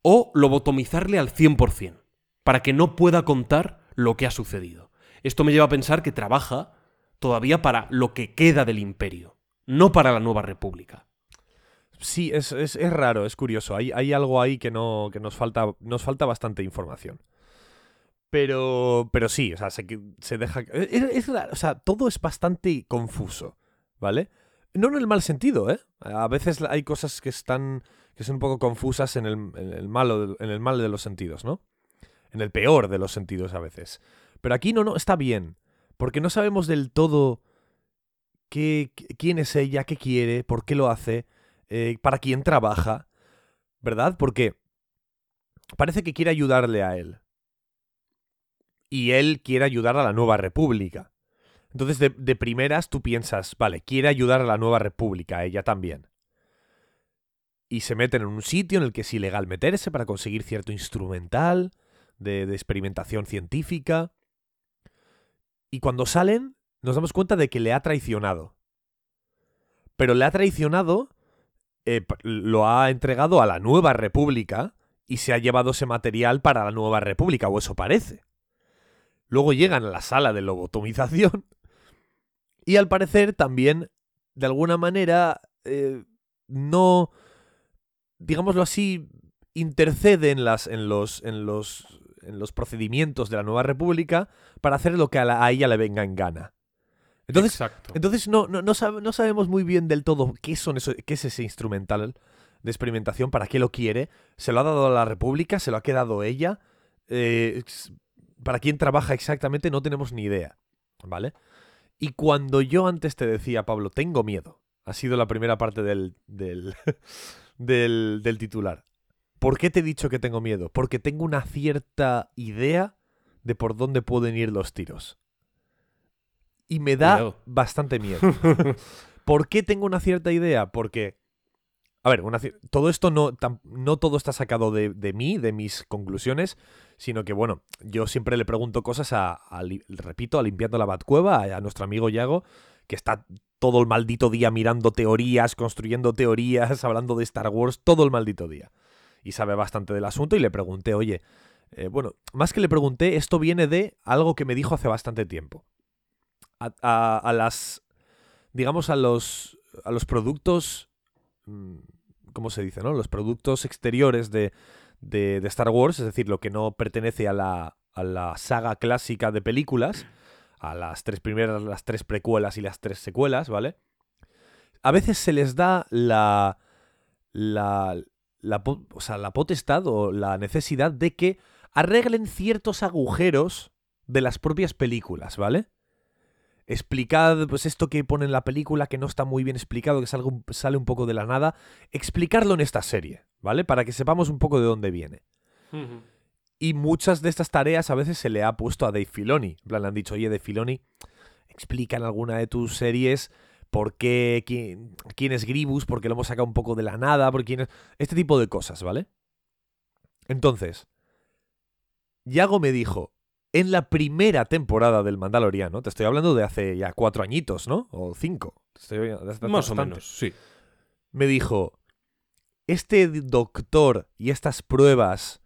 o lobotomizarle al 100%, para que no pueda contar lo que ha sucedido. Esto me lleva a pensar que trabaja todavía para lo que queda del imperio, no para la nueva república. Sí, es, es- es raro, es curioso. Hay, hay algo ahí que no. que nos falta. Nos falta bastante información. Pero. Pero sí, o sea, se, se deja. Es, es raro, o sea, todo es bastante confuso. ¿Vale? No en el mal sentido, ¿eh? A veces hay cosas que están. Que son un poco confusas en el, malo, en el mal de los sentidos, ¿no? En el peor de los sentidos a veces. Pero aquí no, no, está bien. Porque no sabemos del todo qué, quién es ella, qué quiere, por qué lo hace eh, para quién trabaja, ¿verdad? Porque parece que quiere ayudarle a él. Y él quiere ayudar a la nueva república. Entonces, de, de primeras tú piensas, vale, quiere ayudar a la nueva república, ella también. Y se meten en un sitio en el que es ilegal meterse para conseguir cierto instrumental de, experimentación científica. Y cuando salen, nos damos cuenta de que le ha traicionado. Pero le ha traicionado eh, lo ha entregado a la nueva república y se ha llevado ese material para la nueva república, o eso parece. Luego llegan a la sala de lobotomización y al parecer también, de alguna manera, eh, no, digámoslo así, intercede en, las, en, los, en, los, en los procedimientos de la nueva república para hacer lo que a, la- a ella le venga en gana. Entonces, Exacto. entonces no, no, no, sab- no sabemos muy bien del todo qué, son eso, qué es ese instrumental de experimentación, para qué lo quiere. ¿Se lo ha dado a la República? ¿Se lo ha quedado ella? Eh, ¿Para quién trabaja exactamente? No tenemos ni idea. ¿Vale? Y cuando yo antes te decía, Pablo, tengo miedo, ha sido la primera parte del, del, *laughs* del, del titular. ¿Por qué te he dicho que tengo miedo? Porque tengo una cierta idea de por dónde pueden ir los tiros. Y me da Cuidado. bastante miedo. *laughs* ¿Por qué tengo una cierta idea? Porque, a ver, una todo esto no, tam- no todo está sacado de, de mí, de mis conclusiones, sino que, bueno, yo siempre le pregunto cosas a, repito, a Limpiando la Batcueva, a, a nuestro amigo Yago, que está todo el maldito día mirando teorías, construyendo teorías, *laughs* hablando de Star Wars, todo el maldito día. Y sabe bastante del asunto y le pregunté, oye, eh, bueno, más que le pregunté, esto viene de algo que me dijo hace bastante tiempo. A, las, digamos, a los, a los productos, mm, ¿cómo se dice, no? Los productos exteriores de, de, de Star Wars, es decir, lo que no pertenece a la, a la saga clásica de películas, a las tres primeras, las tres precuelas y las tres secuelas, ¿vale? A veces se les da la, la, la, o sea, la potestad o la necesidad de que arreglen ciertos agujeros de las propias películas, ¿vale? Explicad, pues esto que pone en la película que no está muy bien explicado, que sale un poco de la nada, explicarlo en esta serie, ¿vale? Para que sepamos un poco de dónde viene. Y muchas de estas tareas a veces se le ha puesto a Dave Filoni. En plan, le han dicho, oye, Dave Filoni, explica en alguna de tus series por qué, quién, quién es Gribus, por qué lo hemos sacado un poco de la nada, por quién es... Este tipo de cosas, ¿vale? Entonces, Yago me dijo, en la primera temporada del Mandaloriano, te estoy hablando de hace ya cuatro añitos, ¿no? O cinco. Estoy- hace Más o menos, sí. me dijo, este doctor y estas pruebas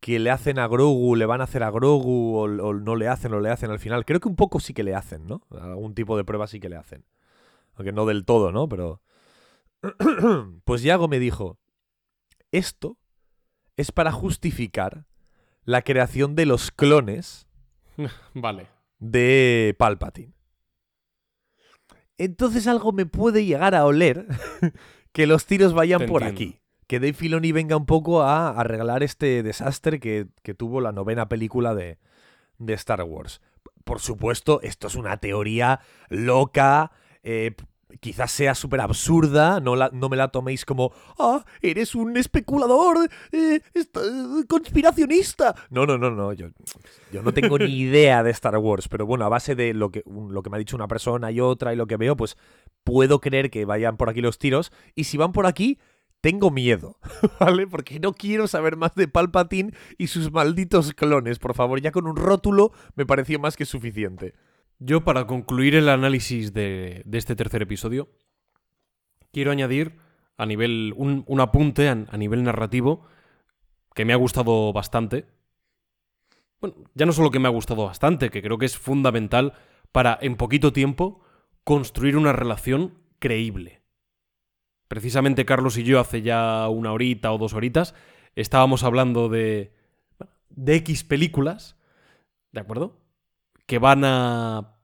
que le hacen a Grogu, le van a hacer a Grogu o, o no le hacen o le hacen al final, creo que un poco sí que le hacen, ¿no? Algún tipo de prueba sí que le hacen. Aunque no del todo, ¿no? Pero... *clears throat* pues Yago me dijo, esto es para justificar la creación de los clones *laughs* Vale. de Palpatine. Entonces algo me puede llegar a oler *laughs* que los tiros vayan Te por entiendo. aquí. Que Dave Filoni venga un poco a arreglar este desastre que, que tuvo la novena película de, de Star Wars. Por supuesto, esto es una teoría loca, eh, quizás sea súper absurda, no, la- no me la toméis como, ah, eres un especulador, eh, esta- conspiracionista. No, no, no, no, yo, yo no tengo ni *laughs* idea de Star Wars, pero bueno, a base de lo que, un- lo que me ha dicho una persona y otra y lo que veo, pues puedo creer que vayan por aquí los tiros. Y si van por aquí, tengo miedo, *laughs* ¿vale? Porque no quiero saber más de Palpatine y sus malditos clones. Por favor, ya con un rótulo me pareció más que suficiente. Yo, para concluir el análisis de, este tercer episodio, quiero añadir a nivel. un, un apunte a nivel narrativo que me ha gustado bastante. Bueno, ya no solo que me ha gustado bastante, que creo que es fundamental para, en poquito tiempo, construir una relación creíble. Precisamente Carlos y yo hace ya una horita o dos horitas estábamos hablando de. de X películas, ¿de acuerdo? que van a,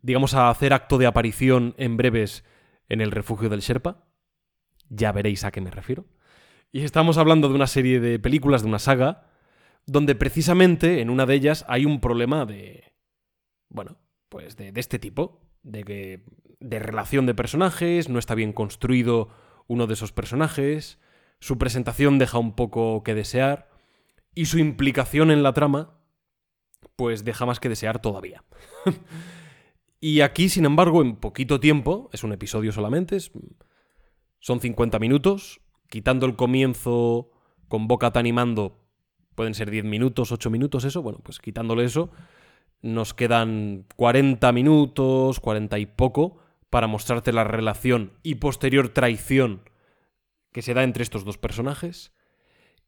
digamos, a hacer acto de aparición en breves en el refugio del Sherpa. Ya veréis a qué me refiero. Y estamos hablando de una serie de películas, de una saga, donde precisamente en una de ellas hay un problema de, bueno, pues de, de este tipo, de que, de relación de personajes, no está bien construido uno de esos personajes, su presentación deja un poco que desear, y su implicación en la trama pues deja más que desear todavía. *laughs* y aquí, sin embargo, en poquito tiempo, es un episodio solamente, es- son 50 minutos, quitando el comienzo con Boca animando, pueden ser 10 minutos, 8 minutos, eso, bueno, pues quitándole eso, nos quedan 40 minutos, 40 y poco, para mostrarte la relación y posterior traición que se da entre estos dos personajes.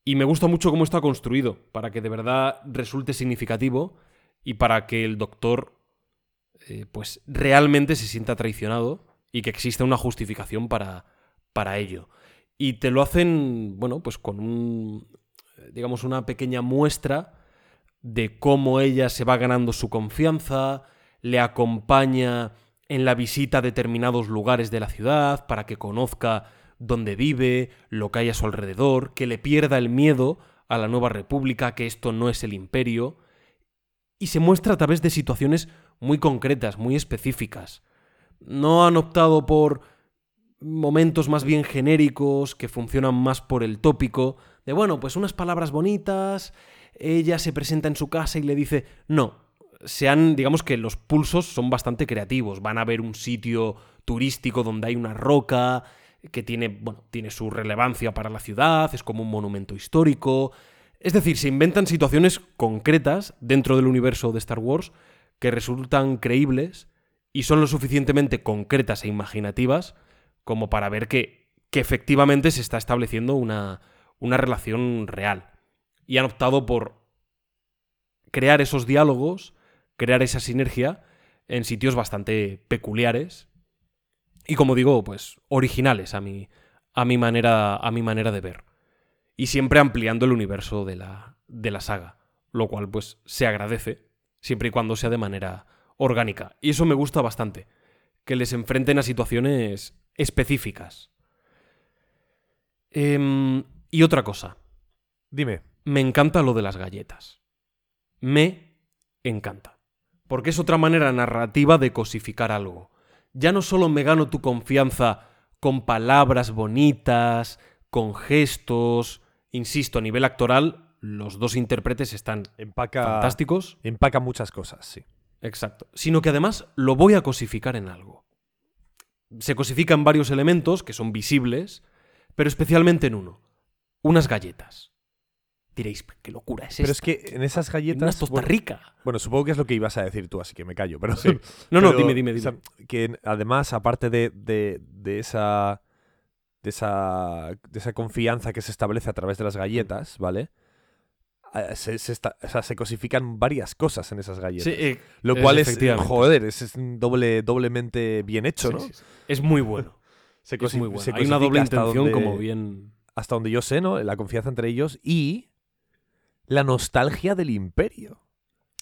Y me gusta mucho cómo está construido, para que de verdad resulte significativo y para que el doctor eh, pues realmente se sienta traicionado y que exista una justificación para, para ello. Y te lo hacen, bueno, pues con un, digamos, una pequeña muestra de cómo ella se va ganando su confianza, le acompaña en la visita a determinados lugares de la ciudad para que conozca dónde vive, lo que hay a su alrededor, que le pierda el miedo a la nueva república, que esto no es el imperio, y se muestra a través de situaciones muy concretas, muy específicas. No han optado por momentos más bien genéricos, que funcionan más por el tópico, de bueno, pues unas palabras bonitas, ella se presenta en su casa y le dice, no, se han, digamos que los pulsos son bastante creativos, van a ver un sitio turístico donde hay una roca, que tiene, bueno, tiene su relevancia para la ciudad, es como un monumento histórico. Es decir, se inventan situaciones concretas dentro del universo de Star Wars que resultan creíbles y son lo suficientemente concretas e imaginativas como para ver que, que efectivamente se está estableciendo una, una relación real. Y han optado por crear esos diálogos, crear esa sinergia en sitios bastante peculiares y como digo, pues originales a mi, a mi, manera, a mi manera de ver. Y siempre ampliando el universo de la, de la saga, lo cual pues se agradece, siempre y cuando sea de manera orgánica. Y eso me gusta bastante, que les enfrenten a situaciones específicas. Em, y otra cosa. Dime. Me encanta lo de las galletas. Me encanta. Porque es otra manera narrativa de cosificar algo ya no solo me gano tu confianza con palabras bonitas, con gestos, insisto, a nivel actoral, los dos intérpretes están empaca, fantásticos. Empaca muchas cosas, sí. Exacto. Sino que además lo voy a cosificar en algo. Se cosifica en varios elementos que son visibles, pero especialmente en uno. Unas galletas. Diréis, qué locura es Pero es que en esas galletas. Una rica. Bueno, supongo que es lo que ibas a decir tú, así que me callo. Pero, sí. *laughs* No, no, dime, dime, dime. que además, aparte de, de, esa. De esa, de esa confianza que se establece a través de las galletas, ¿vale? Eh, se, se, o sea, se cosifican varias cosas en esas galletas. Sí, eh, lo cual es, joder, es, doble, doblemente bien hecho, ¿no? Es muy *laughs* bueno. se es muy bueno. Hay una doble intención como bien... Hasta donde yo sé, ¿no? La confianza entre ellos y la nostalgia del imperio.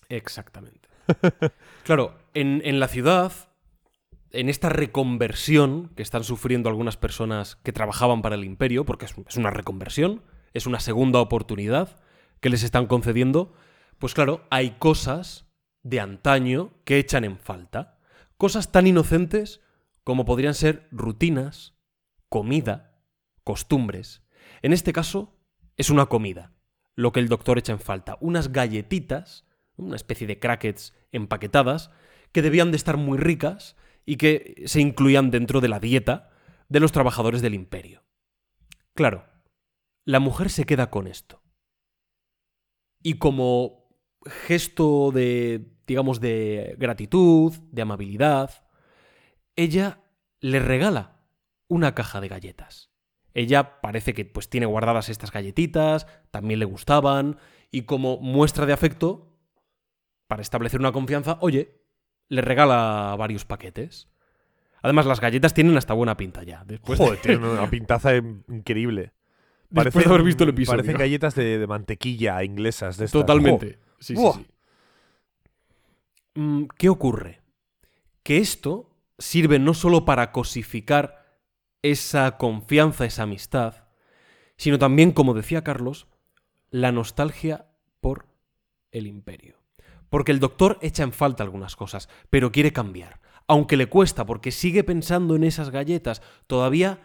Exactamente. *laughs* claro, en, la ciudad, en esta reconversión que están sufriendo algunas personas que trabajaban para el imperio, porque es, una reconversión, es una segunda oportunidad que les están concediendo, pues claro, hay cosas de antaño que echan en falta. Cosas tan inocentes como podrían ser rutinas, comida, costumbres. En este caso, es una comida lo que el doctor echa en falta. Unas galletitas, una especie de crackets empaquetadas, que debían de estar muy ricas y que se incluían dentro de la dieta de los trabajadores del imperio. Claro, la mujer se queda con esto. Y como gesto de, digamos, de gratitud, de amabilidad, ella le regala una caja de galletas. Ella parece que pues tiene guardadas estas galletitas, también le gustaban, y como muestra de afecto, para establecer una confianza, oye, le regala varios paquetes. Además, las galletas tienen hasta buena pinta ya. Después Joder, tienen una pintaza increíble. Después de haber visto el episodio. Parecen galletas de, mantequilla inglesas. De Totalmente. Sí, sí, sí. Mm, ¿Qué ocurre? Que esto sirve no solo para cosificar esa confianza, esa amistad, sino también, como decía Carlos, la nostalgia por el imperio. Porque el doctor echa en falta algunas cosas, pero quiere cambiar. Aunque le cuesta, porque sigue pensando en esas galletas, todavía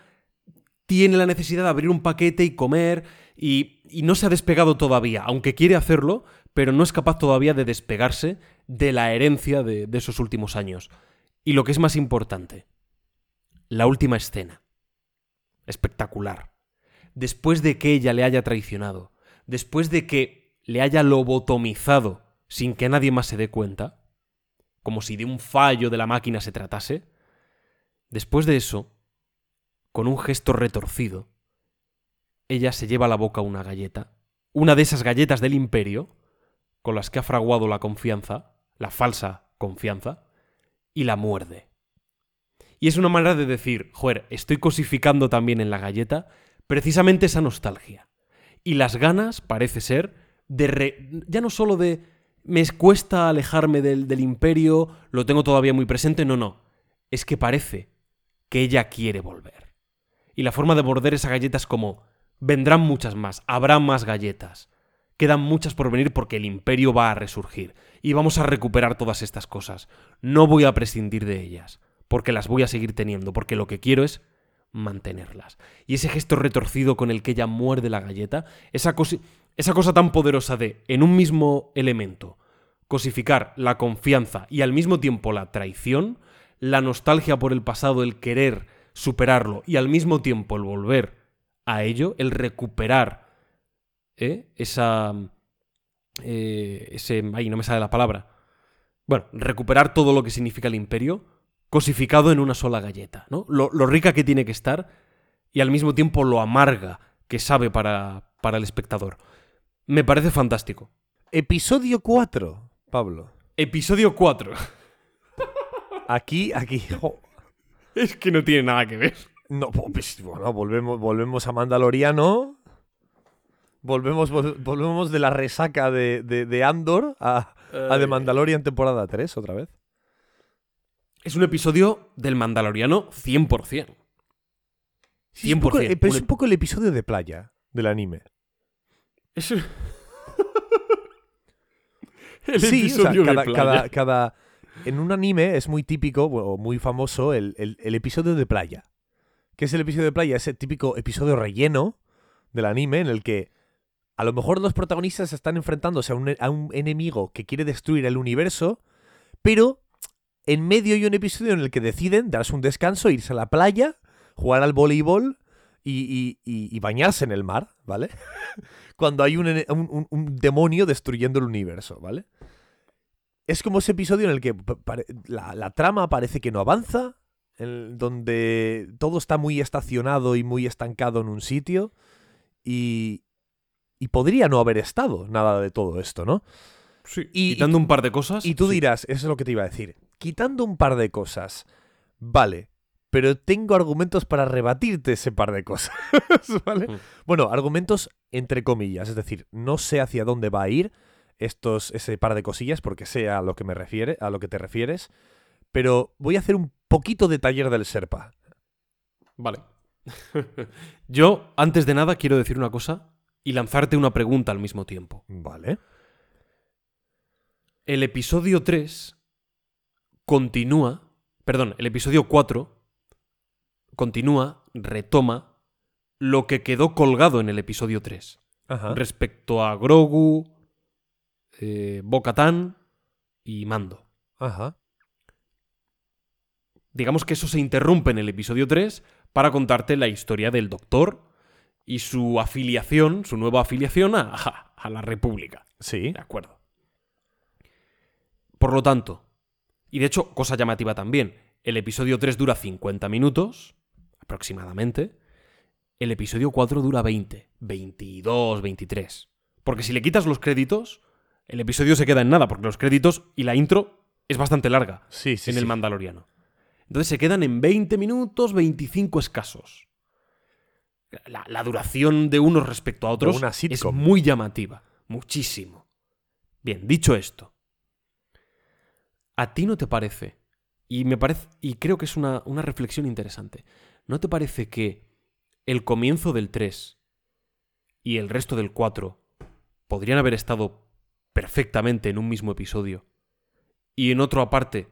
tiene la necesidad de abrir un paquete y comer, y, no se ha despegado todavía, aunque quiere hacerlo, pero no es capaz todavía de despegarse de la herencia de esos últimos años. Y lo que es más importante, la última escena espectacular. Después de que ella le haya traicionado, después de que le haya lobotomizado sin que nadie más se dé cuenta, como si de un fallo de la máquina se tratase, después de eso, con un gesto retorcido, ella se lleva a la boca una galleta, una de esas galletas del imperio, con las que ha fraguado la confianza, la falsa confianza, y la muerde. Y es una manera de decir, joder, estoy cosificando también en la galleta, precisamente esa nostalgia. Y las ganas, parece ser, de... re- ya no solo de... Me cuesta alejarme del, del imperio, lo tengo todavía muy presente, no, no. Es que parece que ella quiere volver. Y la forma de morder esa galleta es como... Vendrán muchas más, habrá más galletas. Quedan muchas por venir porque el imperio va a resurgir. Y vamos a recuperar todas estas cosas. No voy a prescindir de ellas. Porque las voy a seguir teniendo. Porque lo que quiero es mantenerlas. Y ese gesto retorcido con el que ella muerde la galleta, esa, esa cosa tan poderosa de, en un mismo elemento, cosificar la confianza y al mismo tiempo la traición, la nostalgia por el pasado, el querer superarlo y al mismo tiempo el volver a ello, el recuperar ¿eh? esa... eh, ese... Ahí no me sale la palabra. Bueno, recuperar todo lo que significa el imperio, cosificado en una sola galleta, ¿no? Lo, lo rica que tiene que estar y al mismo tiempo lo amarga que sabe para, para el espectador. Me parece fantástico. Episodio 4, Pablo. Episodio 4. Aquí, aquí. es que no tiene nada que ver. No, pues, bueno, volvemos, volvemos a Mandaloriano. Volvemos, vol- volvemos de la resaca de, de- de Andor a, a Eh, de Mandalorian temporada 3 otra vez. Es un episodio del Mandaloriano 100%. Sí, es un poco- 100%, eh, pero es un poco el episodio de playa del anime. Es un- *laughs* el sí, o sea, episodio de cada, playa. cada- cada- En un anime es muy típico o muy famoso el, el- el episodio de playa. ¿Qué es el episodio de playa? Ese típico episodio relleno del anime en el que a lo mejor los protagonistas están enfrentándose a un, a un enemigo que quiere destruir el universo, pero en medio hay un episodio en el que deciden darse un descanso, irse a la playa, jugar al voleibol y, y- y- y bañarse en el mar, ¿vale? *laughs* Cuando hay un, un- demonio destruyendo el universo, ¿vale? Es como ese episodio en el que la, la trama parece que no avanza, en donde todo está muy estacionado y muy estancado en un sitio, y, y podría no haber estado nada de todo esto, ¿no? Sí, y- quitando un par de cosas. Y tú sí. dirás, eso es lo que te iba a decir, quitando un par de cosas, vale, pero tengo argumentos para rebatirte ese par de cosas, *laughs* ¿vale? Mm. Bueno, argumentos entre comillas, es decir, no sé hacia dónde va a ir estos, ese par de cosillas, porque sé a lo que me refiere, a lo que te refieres, pero voy a hacer un poquito de taller del Serpa. Vale. *laughs* Yo, antes de nada, quiero decir una cosa y lanzarte una pregunta al mismo tiempo. Vale. El episodio 3 continúa, perdón, el episodio 4 continúa, retoma lo que quedó colgado en el episodio 3 Ajá. respecto a Grogu, eh, Bo-Katan y Mando. Ajá. Digamos que eso se interrumpe en el episodio 3 para contarte la historia del Doctor y su afiliación, su nueva afiliación a, *laughs* a la República. Sí. De acuerdo. Por lo tanto, y de hecho, cosa llamativa también, el episodio 3 dura 50 minutos, aproximadamente. El episodio 4 dura 20, 22, 23. Porque si le quitas los créditos, el episodio se queda en nada, porque los créditos y la intro es bastante larga Sí, sí, en sí. el Mandaloriano. Entonces se quedan en 20 minutos, 25 escasos. La, la duración de unos respecto a otros una es muy llamativa. Muchísimo. Bien, dicho esto. ¿A ti no te parece? Y me parece. Y creo que es una, una reflexión interesante. ¿No te parece que el comienzo del 3 y el resto del 4 podrían haber estado perfectamente en un mismo episodio? Y en otro aparte,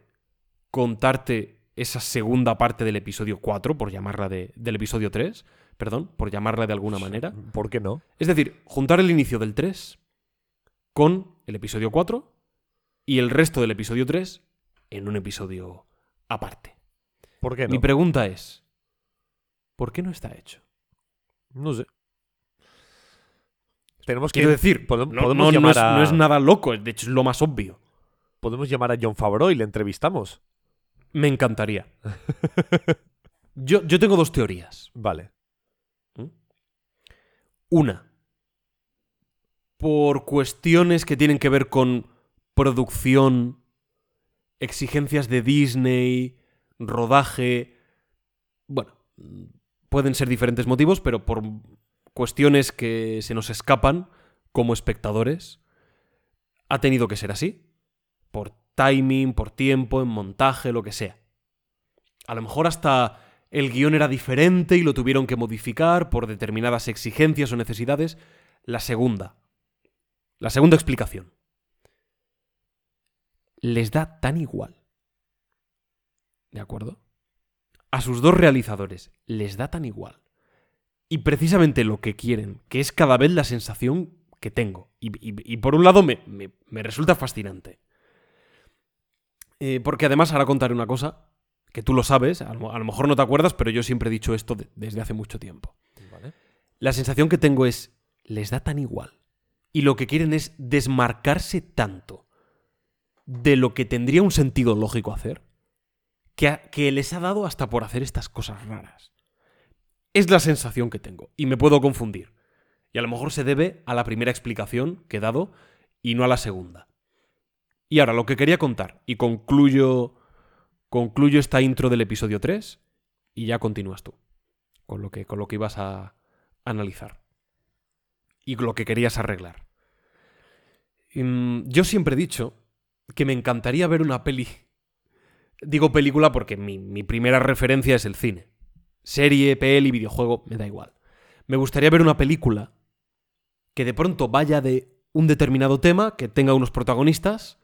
contarte esa segunda parte del episodio 4, por llamarla de, del episodio 3, perdón, por llamarla de alguna manera. ¿Por qué no? Es decir, juntar el inicio del 3 con el episodio 4 y el resto del episodio 3 en un episodio aparte. ¿Por qué no? Mi pregunta es, ¿por qué no está hecho? No sé. Tenemos que Quiero decir, no, podemos no- es, a no es nada loco, de hecho es lo más obvio. podemos llamar a John Favreau y le entrevistamos. Me encantaría. Yo, yo tengo dos teorías. Vale. Una, por cuestiones que tienen que ver con producción, exigencias de Disney, rodaje. Bueno, pueden ser diferentes motivos, pero por cuestiones que se nos escapan como espectadores, ha tenido que ser así. Por timing, por tiempo, en montaje, lo que sea. A lo mejor hasta el guion era diferente y lo tuvieron que modificar por determinadas exigencias o necesidades. La segunda. La segunda explicación. Les da tan igual. ¿De acuerdo? A sus dos realizadores les da tan igual. Y precisamente lo que quieren, que es cada vez la sensación que tengo. Y, por un lado me, resulta fascinante. Eh, porque además ahora contaré una cosa, que tú lo sabes, a lo, mejor no te acuerdas, pero yo siempre he dicho esto desde hace mucho tiempo. La sensación que tengo es, les da tan igual. Y lo que quieren es desmarcarse tanto de lo que tendría un sentido lógico hacer, que, que les ha dado hasta por hacer estas cosas raras. Es la sensación que tengo, y me puedo confundir. Y a lo mejor se debe a la primera explicación que he dado y no a la segunda. Y ahora lo que quería contar, y concluyo, concluyo esta intro del episodio 3, y ya continúas tú, con lo que, con lo que ibas a analizar. Y lo que querías arreglar. Mm, yo siempre he dicho que me encantaría ver una peli. Digo película porque mi, mi primera referencia es el cine. Serie, peli, videojuego, me da igual. Me gustaría ver una película que de pronto vaya de un determinado tema, que tenga unos protagonistas,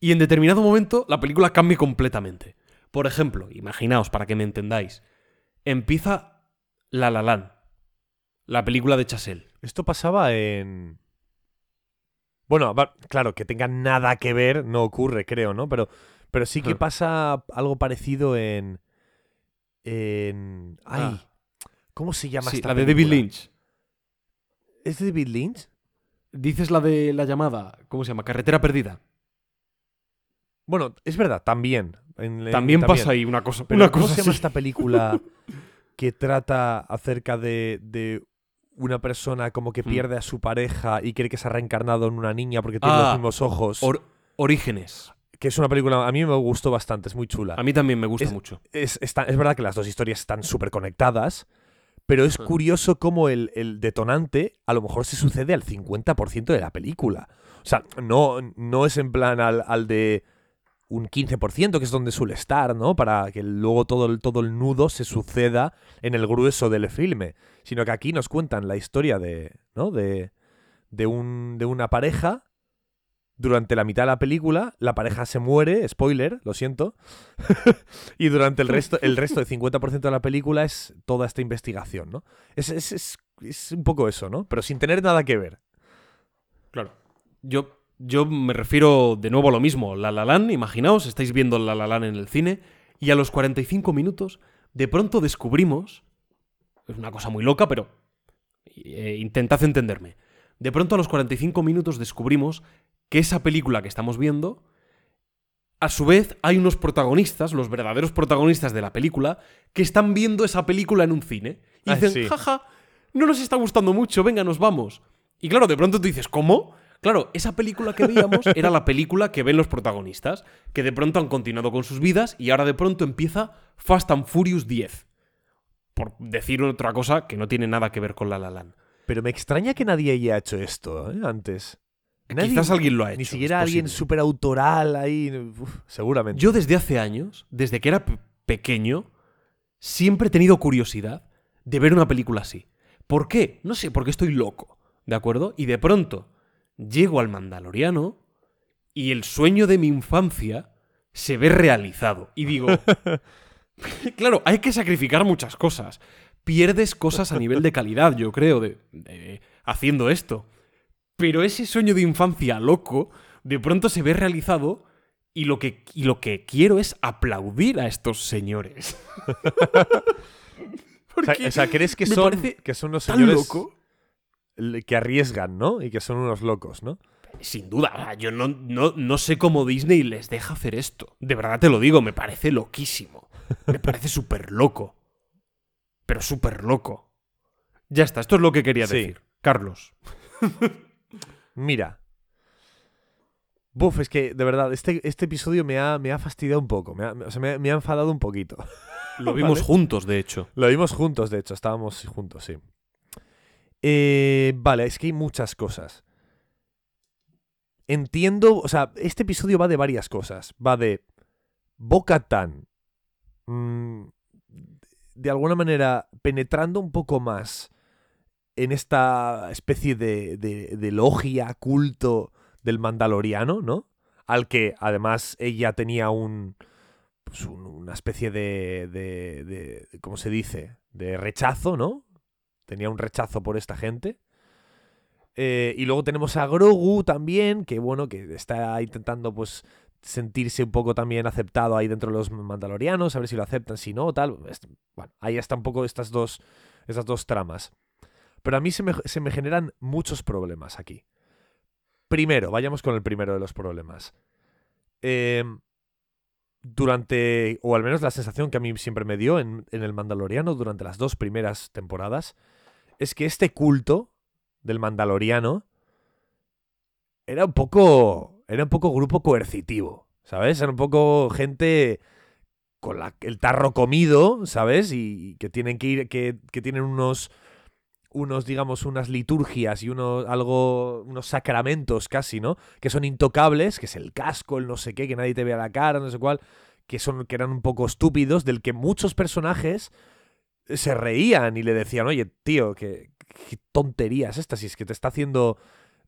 y en determinado momento la película cambie completamente. Por ejemplo, imaginaos, para que me entendáis, empieza La La la película de Chasel. Esto pasaba en... Bueno, claro, que tenga nada que ver no ocurre, creo, ¿no? Pero, pero sí que pasa algo parecido en... En... Ay, ah. ¿cómo se llama esta la de David Lynch. ¿Es de David Lynch? Dices la de la llamada, ¿cómo se llama? Carretera perdida. Bueno, es verdad, también. también, pasa ahí una cosa. Pero ¿cómo se llama esta película *laughs* que trata acerca de, una persona como que hmm. pierde a su pareja y cree que se ha reencarnado en una niña porque tiene los ah, mismos ojos? Orígenes. Que es una película, a mí me gustó bastante, es muy chula. A mí también me gusta mucho. Es, es verdad que las dos historias están súper conectadas, pero es curioso cómo el, detonante a lo mejor se sucede al 50% de la película. O sea, no, no es en plan al, de un 15%, que es donde suele estar, ¿no? Para que luego todo el, todo el nudo se suceda en el grueso del filme. Sino que aquí nos cuentan la historia de, ¿no? De, de, un, de una pareja durante la mitad de la película la pareja se muere, spoiler, lo siento, *laughs* y durante el resto, el resto del 50% de la película es toda esta investigación, ¿no? Es, es, es, un poco eso, ¿no? Pero sin tener nada que ver. Claro. Yo, yo me refiero de nuevo a lo mismo. La La Land, imaginaos, estáis viendo La La Land en el cine y a los 45 minutos de pronto descubrimos, es una cosa muy loca, pero eh, intentad entenderme. De pronto a los 45 minutos descubrimos que esa película que estamos viendo, a su vez hay unos protagonistas, los verdaderos protagonistas de la película, que están viendo esa película en un cine. Y ah, dicen, jaja, no nos está gustando mucho, venga, nos vamos. Y claro, de pronto tú dices, ¿cómo? Claro, esa película que veíamos era la película que ven los protagonistas, que de pronto han continuado con sus vidas y ahora de pronto empieza Fast and Furious 10. Por decir otra cosa que no tiene nada que ver con La La Land. Pero me extraña que nadie haya hecho esto ¿eh? antes. Quizás alguien lo ha hecho. Ni siquiera alguien súper autoral ahí. seguramente. Yo desde hace años, desde que era pequeño, siempre he tenido curiosidad de ver una película así. ¿Por qué? No sé, porque estoy loco. ¿De acuerdo? Y de pronto llego al Mandaloriano y el sueño de mi infancia se ve realizado. Y digo, *laughs* claro, hay que sacrificar muchas cosas. Pierdes cosas a nivel de calidad, yo creo, de haciendo esto. Pero ese sueño de infancia loco de pronto se ve realizado y lo que, lo que quiero es aplaudir a estos señores. *laughs* o, sea, ¿crees que son, que son los señores que arriesgan, ¿no? Y que son unos locos, ¿no? Sin duda, yo no, no, no sé cómo Disney les deja hacer esto. De verdad te lo digo, me parece loquísimo. Me parece *laughs* súper loco. Pero súper loco. Ya está, esto es lo que quería decir. Carlos. *laughs* Mira. Buf, es que de verdad, este, este episodio me ha, me ha fastidiado un poco. Me ha, o sea, me, ha enfadado un poquito. Lo *laughs* vimos Vale. juntos, de hecho. Lo vimos juntos, de hecho, estábamos juntos, sí. Eh, vale, es que hay muchas cosas. Entiendo, o sea, este episodio va de varias cosas. Va de Bo-Katan, mm, de alguna manera penetrando un poco más en esta especie de, de, de logia, culto del Mandaloriano, ¿no? Al que además ella tenía un, pues un- una especie de, de- de- ¿cómo se dice? De rechazo, ¿no? Tenía un rechazo por esta gente. Eh, y luego tenemos a Grogu también, que bueno, que está intentando pues sentirse un poco también aceptado ahí dentro de los mandalorianos, a ver si lo aceptan, si no, tal. Bueno, ahí está un poco estas dos, estas dos tramas. Pero a mí se me, se me generan muchos problemas aquí. Primero, vayamos con el primero de los problemas. Eh, durante, o al menos la sensación que a mí siempre me dio en, en el Mandaloriano durante las dos primeras temporadas, es que este culto del Mandaloriano era un poco, era un poco grupo coercitivo, ¿sabes? Era un poco gente con el tarro comido, ¿sabes? Y, que tienen que ir, que, que tienen unos, unos, digamos, unas liturgias y unos, algo, unos sacramentos casi, ¿no? Que son intocables, que es el casco, el no sé qué, que nadie te vea la cara, no sé cuál, que, son, que eran un poco estúpidos, del que muchos personajes se reían y le decían, oye, tío, qué, tonterías estas, si es que te está haciendo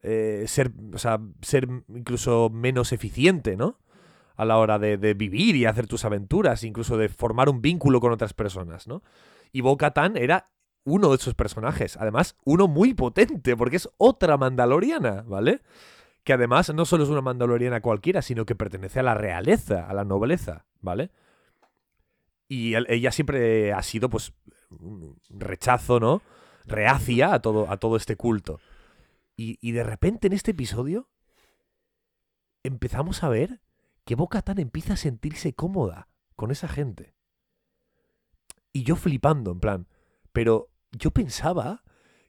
eh, ser, o sea, ser incluso menos eficiente, ¿no? A la hora de, de vivir y hacer tus aventuras, incluso de formar un vínculo con otras personas, ¿no? Y Bo-Katan era uno de esos personajes. Además, uno muy potente, porque es otra mandaloriana, ¿vale? Que además no solo es una mandaloriana cualquiera, sino que pertenece a la realeza, a la nobleza, ¿vale? Y el- ella siempre ha sido, pues, un rechazo, ¿no? Reacia a todo, a todo este culto. Y, y de repente en este episodio empezamos a ver que Bo-Katan empieza a sentirse cómoda con esa gente. Y yo flipando, en plan. Pero yo pensaba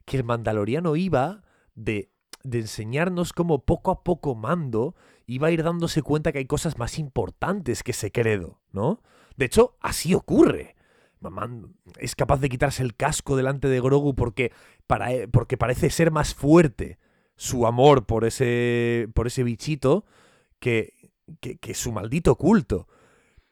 que el Mandaloriano iba de, de enseñarnos cómo poco a poco Mando iba a ir dándose cuenta que hay cosas más importantes que ese credo, ¿no? De hecho, así ocurre. Mamán es capaz de quitarse el casco delante de Grogu porque, para, e- porque parece ser más fuerte su amor por ese, por ese bichito que, que, su maldito culto.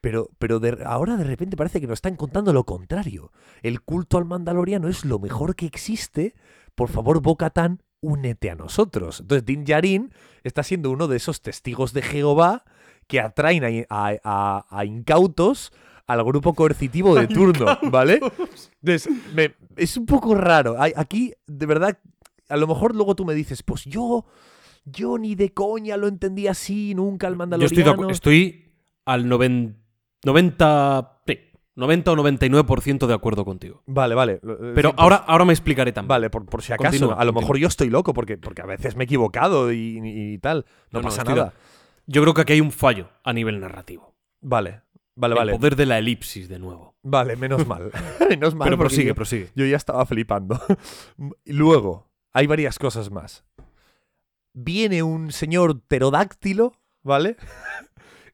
Pero, pero ahora de repente parece que nos están contando lo contrario. El culto al mandaloriano es lo mejor que existe. Por favor, Bo-Katan, únete a nosotros. Entonces, Din Djarin está siendo uno de esos testigos de Jehová que atraen a, a- a- a incautos al grupo coercitivo de *laughs* turno, ¿vale? Entonces, me- es un poco raro. Aquí, de verdad, a lo mejor luego tú me dices, pues yo, yo ni de coña lo entendí así, nunca el Yo mandaloriano. estoy, de acu- estoy al noven- 90, sí, 90 o 99% de acuerdo contigo. Vale, vale. Pero Sí, ahora, ahora me explicaré también. Vale, por, por si acaso. Continúa, a lo continúa. mejor yo estoy loco porque, porque a veces me he equivocado y, y tal. No, pasa nada. Yo creo que aquí hay un fallo a nivel narrativo. Vale, vale, El vale. poder de la elipsis, de nuevo. Vale, menos mal. *laughs* *laughs* menos mal. Pero prosigue, yo- prosigue. Yo ya estaba flipando. *laughs* Luego, hay varias cosas más. Viene un señor pterodáctilo, ¿vale?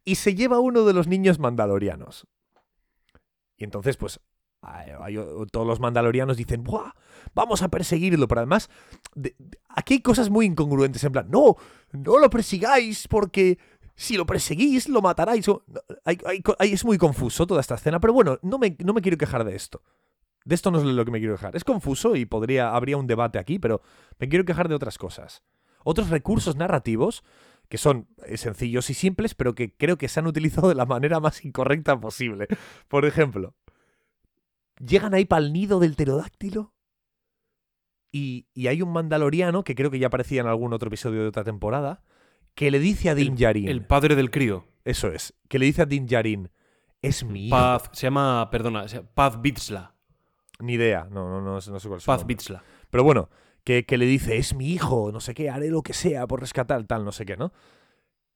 y se lleva uno de los niños mandalorianos. Y entonces, pues, todos los mandalorianos dicen, ¡buah! Vamos a perseguirlo. Pero además, de- de- aquí hay cosas muy incongruentes. En plan, no, no lo persigáis porque si lo perseguís lo mataráis. Es muy confuso toda esta escena. Pero bueno, no me, no me quiero quejar de esto. De esto no es lo que me quiero quejar. Es confuso y podría, habría un debate aquí, pero me quiero quejar de otras cosas. Otros recursos narrativos que son eh, sencillos y simples, pero que creo que se han utilizado de la manera más incorrecta posible. Por ejemplo, llegan ahí para el nido del pterodáctilo y, y hay un mandaloriano, que creo que ya aparecía en algún otro episodio de otra temporada, que le dice a Din Djarin, El padre del crío. eso es, que le dice a Din Djarin, es mi hijo. Paz, se llama, perdona, se llama Paz Bitsla. Ni idea, no, no, no, no sé cuál es Paz. Bitsla. Pero bueno, que, le dice, es mi hijo, no sé qué, haré lo que sea por rescatar, tal, no sé qué, ¿no?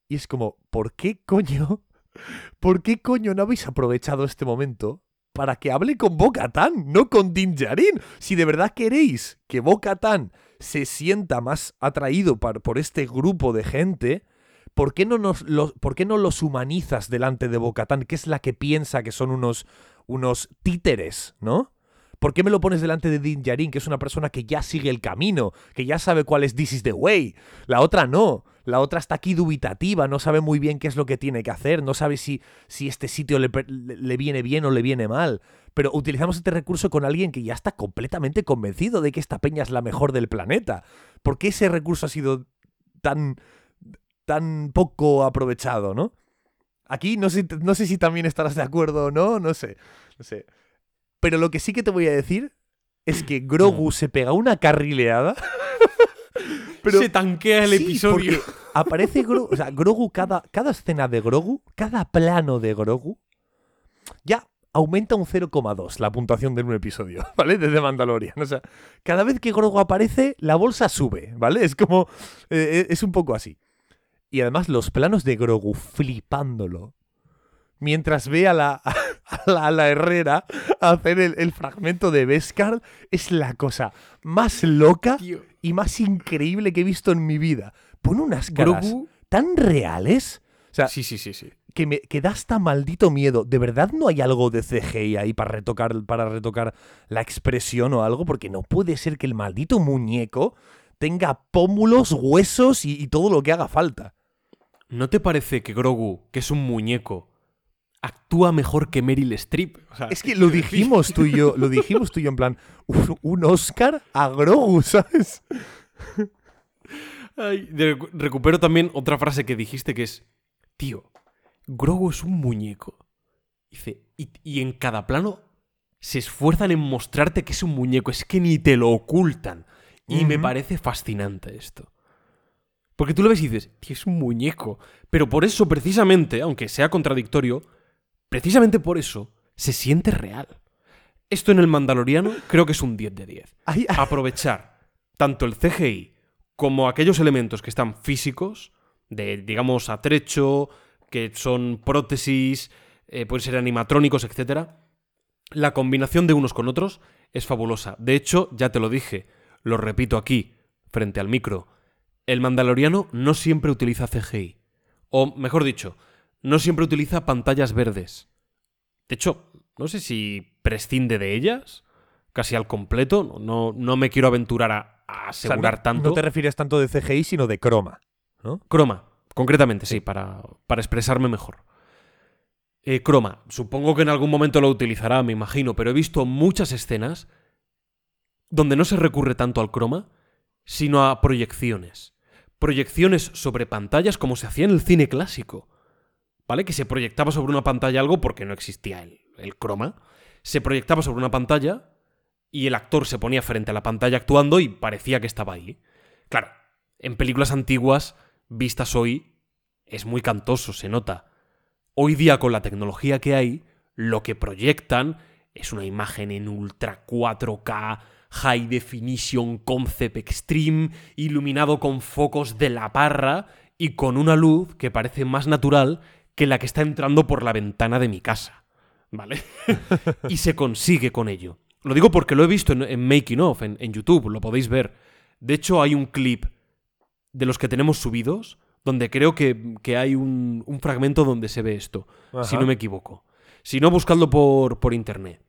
Y es como, ¿por qué coño? *laughs* ¿Por qué coño no habéis aprovechado este momento para que hable con Bo-Katan, no con Din Djarin? Si de verdad queréis que Bo-Katan se sienta más atraído por este grupo de gente, ¿por qué no, nos los, ¿por qué no los humanizas delante de Bo-Katan, que es la que piensa que son unos, unos títeres, ¿no? ¿Por qué me lo pones delante de Din Djarin, que es una persona que ya sigue el camino, que ya sabe cuál es This is the way? La otra no. La otra está aquí dubitativa, no sabe muy bien qué es lo que tiene que hacer, no sabe si, si este sitio le, le viene bien o le viene mal. Pero utilizamos este recurso con alguien que ya está completamente convencido de que esta peña es la mejor del planeta. ¿Por qué ese recurso ha sido tan, tan poco aprovechado, no? Aquí no sé, no sé si también estarás de acuerdo o no, no sé. No sé. Pero lo que sí que te voy a decir es que Grogu se pega una carrileada. *laughs* se tanquea el Sí, episodio. Aparece Grogu. O sea, Grogu, cada, cada escena de Grogu, cada plano de Grogu, ya aumenta un 0,2 la puntuación de un episodio, *laughs* ¿vale? Desde Mandalorian. O sea, cada vez que Grogu aparece, la bolsa sube, ¿vale? Es como. eh, es un poco así. Y además, los planos de Grogu flipándolo. Mientras ve a la, a la, a la herrera hacer el, el fragmento de Beskar, es la cosa más loca Tío, y más increíble que he visto en mi vida. Pone unas caras Grogu. tan reales. O sea, Sí, sí, sí, sí. que, me, que da hasta maldito miedo. ¿De verdad no hay algo de CGI ahí para retocar, para retocar la expresión o algo? Porque no puede ser que el maldito muñeco tenga pómulos, huesos y, y todo lo que haga falta. ¿No te parece que Grogu, que es un muñeco, actúa mejor que Meryl Streep? O sea, Es que lo dijimos tú y yo, lo dijimos tú y yo en plan, un, un Oscar a Grogu, *laughs* ¿sabes? Ay, recupero también otra frase que dijiste que es, tío, Grogu es un muñeco. Dice, y, y en cada plano se esfuerzan en mostrarte que es un muñeco, es que ni te lo ocultan. Y me parece fascinante esto. Porque tú lo ves y dices, tío, es un muñeco. Pero por eso, precisamente, aunque sea contradictorio, precisamente por eso, se siente real. Esto en el Mandaloriano creo que es un 10 de 10 Hay- *laughs* aprovechar tanto el CGI como aquellos elementos que están físicos, de, digamos, atrecho, que son prótesis, eh, pueden ser animatrónicos, etc. La combinación de unos con otros es fabulosa. De hecho, ya te lo dije, lo repito aquí, frente al micro, el mandaloriano no siempre utiliza CGI. O, mejor dicho, no siempre utiliza pantallas verdes. De hecho, no sé si prescinde de ellas, casi al completo. No, no, no me quiero aventurar a, a o sea, asegurar no- tanto. No te refieres tanto de CGI, sino de croma. Croma, concretamente, sí, para, para expresarme mejor. Eh, croma, supongo que en algún momento lo utilizará, me imagino, pero he visto muchas escenas donde no se recurre tanto al croma, sino a proyecciones. Proyecciones sobre pantallas como se hacía en el cine clásico. Que se proyectaba sobre una pantalla algo porque no existía el, el croma. Se proyectaba sobre una pantalla y el actor se ponía frente a la pantalla actuando y parecía que estaba ahí. Claro, en películas antiguas, vistas hoy, es muy cantoso, se nota. Hoy día, con la tecnología que hay, lo que proyectan es una imagen en ultra 4K, high definition, concept extreme, iluminado con focos de la parra y con una luz que parece más natural que la que está entrando por la ventana de mi casa. ¿Vale? *laughs* y se consigue con ello. Lo digo porque lo he visto en, en Making Of, en, en YouTube, lo podéis ver. De hecho, hay un clip de los que tenemos subidos donde creo que, que hay un, un fragmento donde se ve esto, si no me equivoco. Si no, buscadlo por, por internet.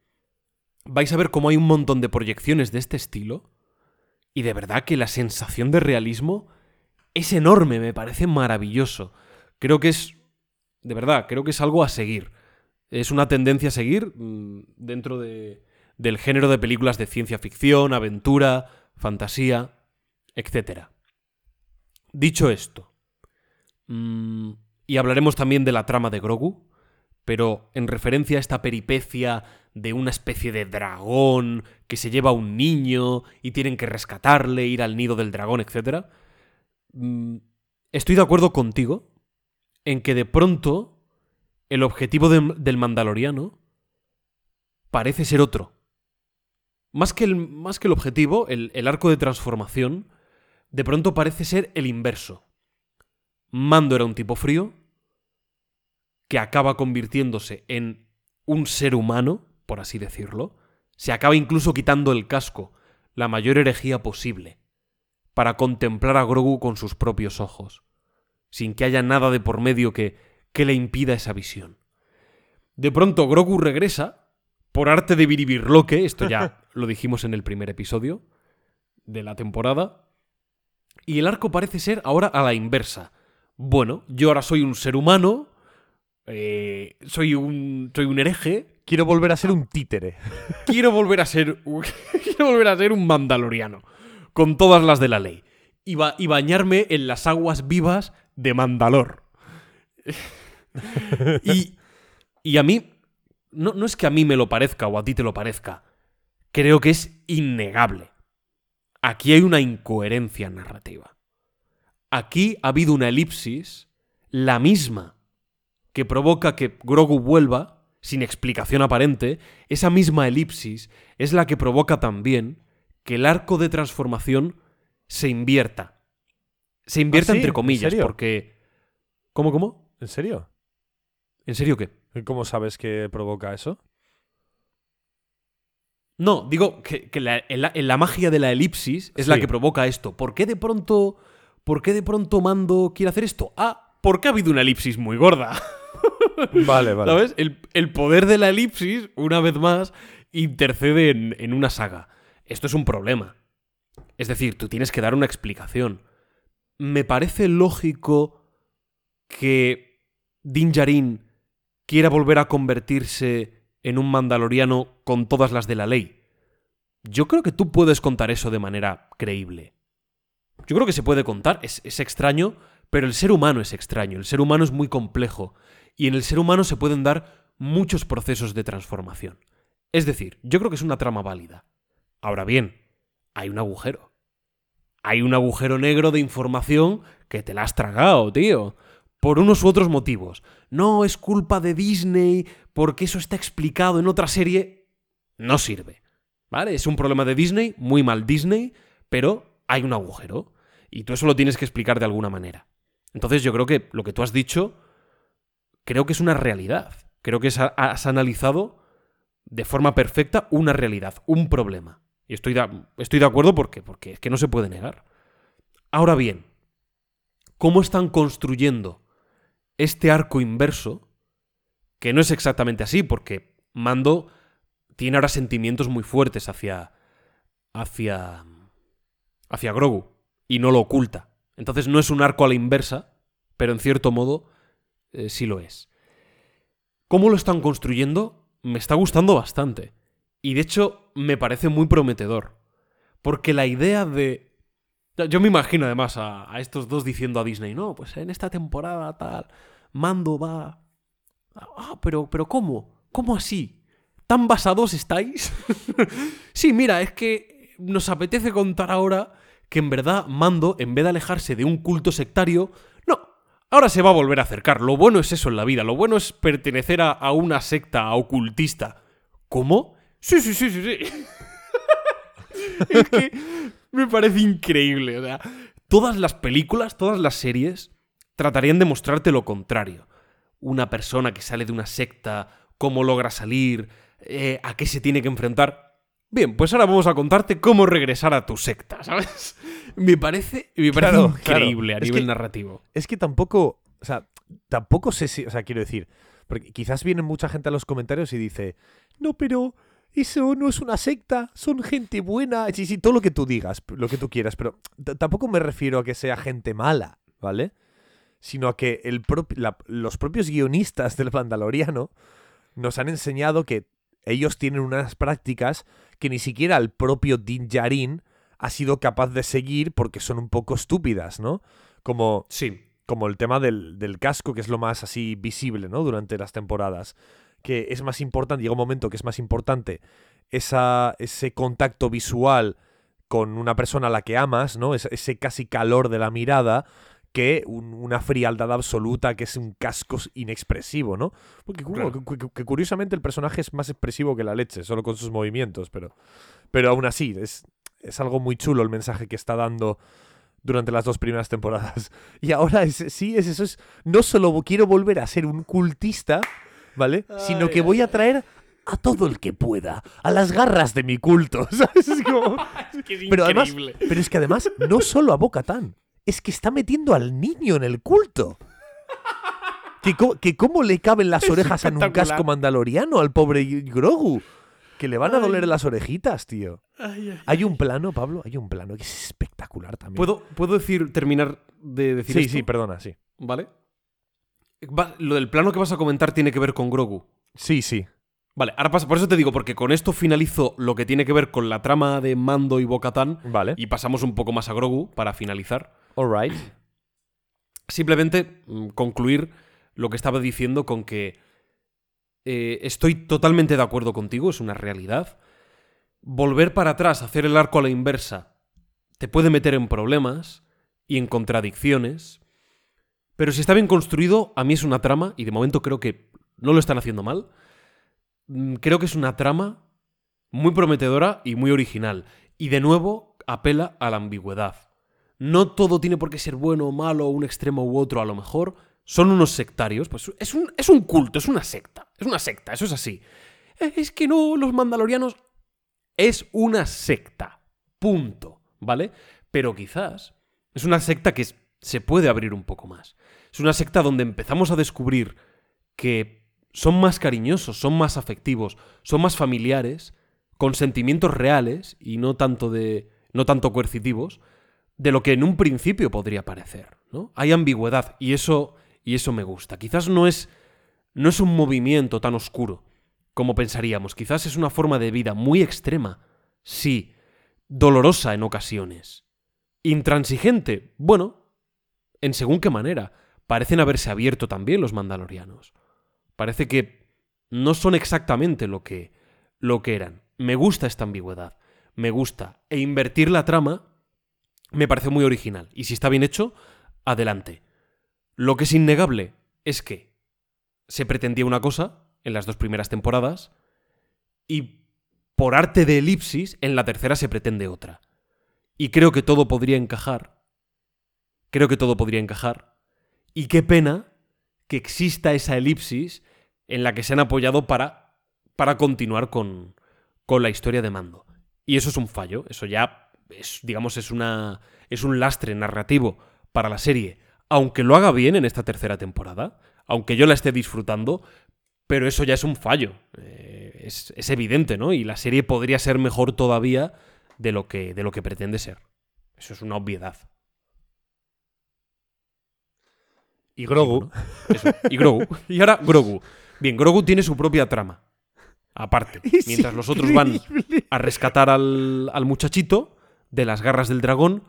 Vais a ver cómo hay un montón de proyecciones de este estilo y de verdad que la sensación de realismo es enorme, me parece maravilloso. Creo que es, de verdad, creo que es algo a seguir. Es una tendencia a seguir mm, dentro de, del género de películas de ciencia ficción, aventura, fantasía, etc. Dicho esto, mm, y hablaremos también de la trama de Grogu, pero en referencia a esta peripecia de una especie de dragón que se lleva a un niño y tienen que rescatarle, ir al nido del dragón, etc. mm, Estoy de acuerdo contigo en que de pronto el objetivo de- del mandaloriano parece ser otro. Más que el, más que el objetivo, el, el arco de transformación, de pronto parece ser el inverso. Mando era un tipo frío que acaba convirtiéndose en un ser humano, por así decirlo. Se acaba incluso quitando el casco, la mayor herejía posible, para contemplar a Grogu con sus propios ojos, sin que haya nada de por medio que, que le impida esa visión. De pronto Grogu regresa por arte de biribirloque, esto ya *laughs* lo dijimos en el primer episodio de la temporada, y el arco parece ser ahora a la inversa. Bueno, yo ahora soy un ser humano, eh, soy, un, soy un hereje, Quiero volver a ser un títere. *laughs* quiero volver a ser un, *laughs* quiero volver a ser un mandaloriano con todas las de la ley y, ba- y bañarme en las aguas vivas de Mandalor. y, y a mí no, no es que a mí me lo parezca o a ti te lo parezca, creo que es innegable. Aquí hay una incoherencia narrativa. Aquí ha habido una elipsis, la misma, que provoca que Grogu vuelva sin explicación aparente, esa misma elipsis es la que provoca también que el arco de transformación se invierta. Se invierta ¿Ah, sí? entre ¿En comillas, porque... ¿Cómo, cómo? ¿En serio? ¿En serio qué? ¿Cómo sabes que provoca eso? No, digo que, que la, en la- en la magia de la elipsis es la que provoca esto. ¿Por qué de pronto... ¿Por qué de pronto Mando quiere hacer esto? Ah, porque ha habido una elipsis muy gorda. *laughs* Vale, vale. ¿Sabes? El, el poder de la elipsis, una vez más, intercede en, en una saga. Esto es un problema. Es decir, tú tienes que dar una explicación. Me parece lógico que Din Djarin quiera volver a convertirse en un mandaloriano con todas las de la ley. Yo creo que tú puedes contar eso de manera creíble. Yo creo que se puede contar, es, es extraño, pero el ser humano es extraño, el ser humano es muy complejo y en el ser humano se pueden dar muchos procesos de transformación. Es decir, yo creo que es una trama válida. Ahora bien, hay un agujero. Hay un agujero negro de información que te la has tragado, tío. Por unos u otros motivos. No es culpa de Disney porque eso está explicado en otra serie. No sirve. ¿Vale? Es un problema de Disney, muy mal Disney, pero hay un agujero. Y tú eso lo tienes que explicar de alguna manera. Entonces yo creo que lo que tú has dicho, creo que es una realidad. Creo que has, analizado de forma perfecta una realidad, un problema. Y estoy de, estoy de acuerdo porque, porque es que no se puede negar. Ahora bien, ¿cómo están construyendo este arco inverso? Que no es exactamente así, porque Mando tiene ahora sentimientos muy fuertes hacia. hacia. hacia Grogu. Y no lo oculta. Entonces no es un arco a la inversa, pero en cierto modo eh, sí lo es. ¿Cómo lo están construyendo? Me está gustando bastante. Y de hecho me parece muy prometedor. Porque la idea de... Yo me imagino además a, estos dos diciendo a Disney, no, pues en esta temporada tal, Mando va... Ah, pero, pero ¿cómo? ¿Cómo así? ¿Tan basados estáis? *laughs* sí, mira, es que nos apetece contar ahora que en verdad Mando, en vez de alejarse de un culto sectario, no, ahora se va a volver a acercar. Lo bueno es eso en la vida, lo bueno es pertenecer a una secta ocultista. ¿Cómo? Sí, sí, sí, sí, sí. *laughs* es que me parece increíble. O sea, todas las películas, todas las series tratarían de mostrarte lo contrario. Una persona que sale de una secta, cómo logra salir, eh, a qué se tiene que enfrentar. Bien, pues ahora vamos a contarte cómo regresar a tu secta, ¿sabes? Me parece, me parece Claro, increíble claro. a Es nivel que- narrativo. Es que tampoco, o sea, tampoco sé si, o sea, quiero decir, porque quizás viene mucha gente a los comentarios y dice, no, pero eso no es una secta, son gente buena, sí, sí, todo lo que tú digas, lo que tú quieras, pero tampoco me refiero a que sea gente mala, ¿vale? Sino a que el propi- la- los propios guionistas del Mandaloriano nos han enseñado que ellos tienen unas prácticas que ni siquiera el propio Din Djarin ha sido capaz de seguir porque son un poco estúpidas, ¿no? Como Sí. como el tema del, del casco, que es lo más así visible, ¿no? Durante las temporadas. Que es más importante, llega un momento que es más importante esa, ese contacto visual con una persona a la que amas, ¿no? Ese, ese casi calor de la mirada, que un- una frialdad absoluta, que es un casco inexpresivo, ¿no? Porque Claro. que curiosamente el personaje es más expresivo que la leche, solo con sus movimientos, pero, pero aún así, es, es algo muy chulo el mensaje que está dando durante las dos primeras temporadas. *laughs* Y ahora es, sí, es eso. Es, no solo quiero volver a ser un cultista, ¿vale? Sino que voy a traer a todo el que pueda, a las garras de mi culto. *laughs* ¿sabes? Es como- *laughs* Es que es Pero además, increíble. pero es que además, no solo a Bocatán, es que está metiendo al niño en el culto. Que, co- que cómo le caben las orejas en un casco mandaloriano al pobre Grogu. que le van a doler las orejitas, tío. Hay un plano, Pablo, hay un plano que es espectacular también. ¿Puedo, ¿Puedo decir, terminar de decir Sí, esto? sí, perdona, sí. ¿Vale? Va- lo del plano que vas a comentar tiene que ver con Grogu. Sí, sí. Vale, ahora pasa, por eso te digo, porque con esto finalizo lo que tiene que ver con la trama de Mando y Bocatán Vale. y pasamos un poco más a Grogu para finalizar. Alright. Simplemente mm, concluir lo que estaba diciendo con que eh, estoy totalmente de acuerdo contigo, es una realidad. Volver para atrás, hacer el arco a la inversa, te puede meter en problemas y en contradicciones. Pero si está bien construido, a mí es una trama, y de momento creo que no lo están haciendo mal. Mm, Creo que es una trama muy prometedora y muy original. Y de nuevo apela a la ambigüedad. No todo tiene por qué ser bueno o malo, un extremo u otro, a lo mejor. Son unos sectarios. Pues es un, es un culto, es una secta. Es una secta, eso es así. "Eh, Es que no, los mandalorianos. Es una secta. Punto. ¿Vale? Pero quizás es una secta que es- se puede abrir un poco más. Es una secta donde empezamos a descubrir que son más cariñosos, son más afectivos, son más familiares, con sentimientos reales y no tanto de no tanto coercitivos de lo que en un principio podría parecer, ¿no? Hay ambigüedad y eso y eso me gusta. Quizás no es no es un movimiento tan oscuro como pensaríamos, quizás es una forma de vida muy extrema, sí, dolorosa en ocasiones, intransigente, bueno, en según qué manera. Parecen haberse abierto también los mandalorianos. Parece que no son exactamente lo que, lo que eran. Me gusta esta ambigüedad. Me gusta. E invertir la trama me parece muy original. Y si está bien hecho, adelante. Lo que es innegable es que se pretendía una cosa en las dos primeras temporadas y por arte de elipsis en la tercera se pretende otra. Y creo que todo podría encajar. Creo que todo podría encajar. Y qué pena que exista esa elipsis en la que se han apoyado para, para continuar con, con la historia de mando. Y eso es un fallo, eso ya es, digamos, es, una, es un lastre narrativo para la serie. Aunque lo haga bien en esta tercera temporada, aunque yo la esté disfrutando, pero eso ya es un fallo. Eh, es, es evidente, ¿no? Y la serie podría ser mejor todavía de lo que, de lo que pretende ser. Eso es una obviedad. Y Grogu. Eso. Y Grogu. Y ahora Grogu. Bien, Grogu tiene su propia trama. Aparte. *laughs* Es Mientras los otros van a rescatar al, al muchachito de las garras del dragón,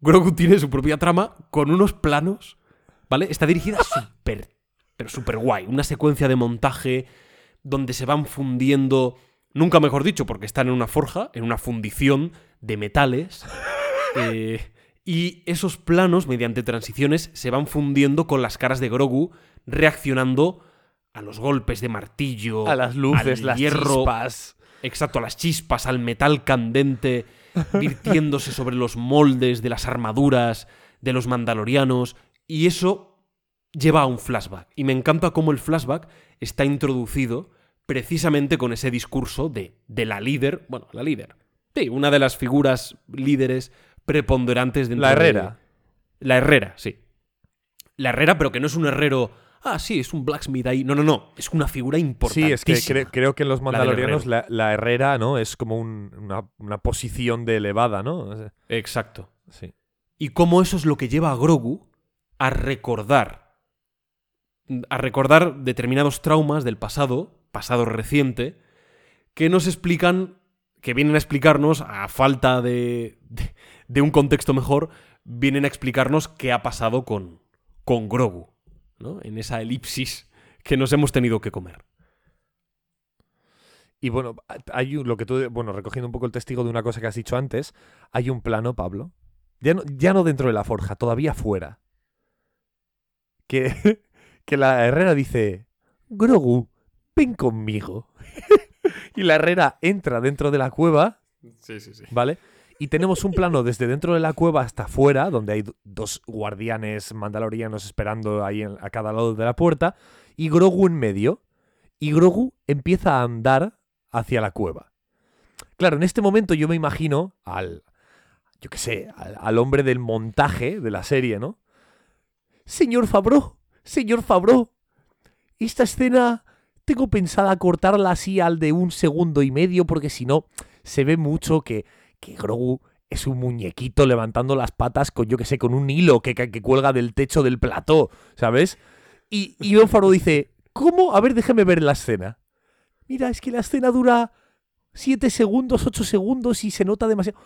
Grogu tiene su propia trama con unos planos. ¿Vale? Está dirigida *laughs* súper, pero súper guay. Una secuencia de montaje donde se van fundiendo. Nunca mejor dicho, porque están en una forja, en una fundición de metales. *laughs* Eh, y esos planos, mediante transiciones, se van fundiendo con las caras de Grogu, reaccionando a los golpes de martillo, A las luces, al las hierro, chispas. Exacto, a las chispas, al metal candente, *laughs* virtiéndose sobre los moldes de las armaduras de los mandalorianos. Y eso lleva a un flashback. Y me encanta cómo el flashback está introducido precisamente con ese discurso de, de la líder. Bueno, la líder. Sí, una de las figuras líderes preponderantes dentro La de- Herrera. la Herrera, sí. La Herrera, pero que no es un herrero. Ah, sí, es un blacksmith ahí. No, no, no. Es una figura Sí, importante. es que cre- creo que en los mandalorianos la, la herrera, ¿no? Es como un- una, una posición de elevada, ¿no? Exacto. Sí. y cómo eso es lo que lleva a Grogu a recordar a recordar determinados traumas del pasado, pasado reciente, que nos explican, que vienen a explicarnos, a falta de, de, de un contexto mejor, vienen a explicarnos qué ha pasado con, con Grogu, ¿no? En esa elipsis que nos hemos tenido que comer. Y bueno, hay un- lo que tú, bueno, recogiendo un poco el testigo de una cosa que has dicho antes, hay un plano, Pablo, ya no, ya no dentro de la forja, todavía fuera, que, *laughs* que la herrera dice, Grogu, ven conmigo. *laughs* y la herrera entra dentro de la cueva, Sí, sí, sí. ¿vale? Y tenemos un plano desde dentro de la cueva hasta afuera, donde hay do- dos guardianes mandalorianos esperando ahí a cada lado de la puerta, y Grogu en medio. Y Grogu empieza a andar hacia la cueva. Claro, en este momento yo me imagino al, yo qué sé, al, al hombre del montaje de la serie, ¿no? Señor Fabro, señor Fabro, esta escena tengo pensada cortarla así al de un segundo y medio, porque si no, se ve mucho que, que Grogu es un muñequito levantando las patas con, yo que sé, con un hilo que, que, que cuelga del techo del plató, ¿sabes? Y, y Jon Favreau dice, ¿cómo? A ver, déjame ver la escena. Mira, es que la escena dura 7 segundos, 8 segundos y se nota demasiado.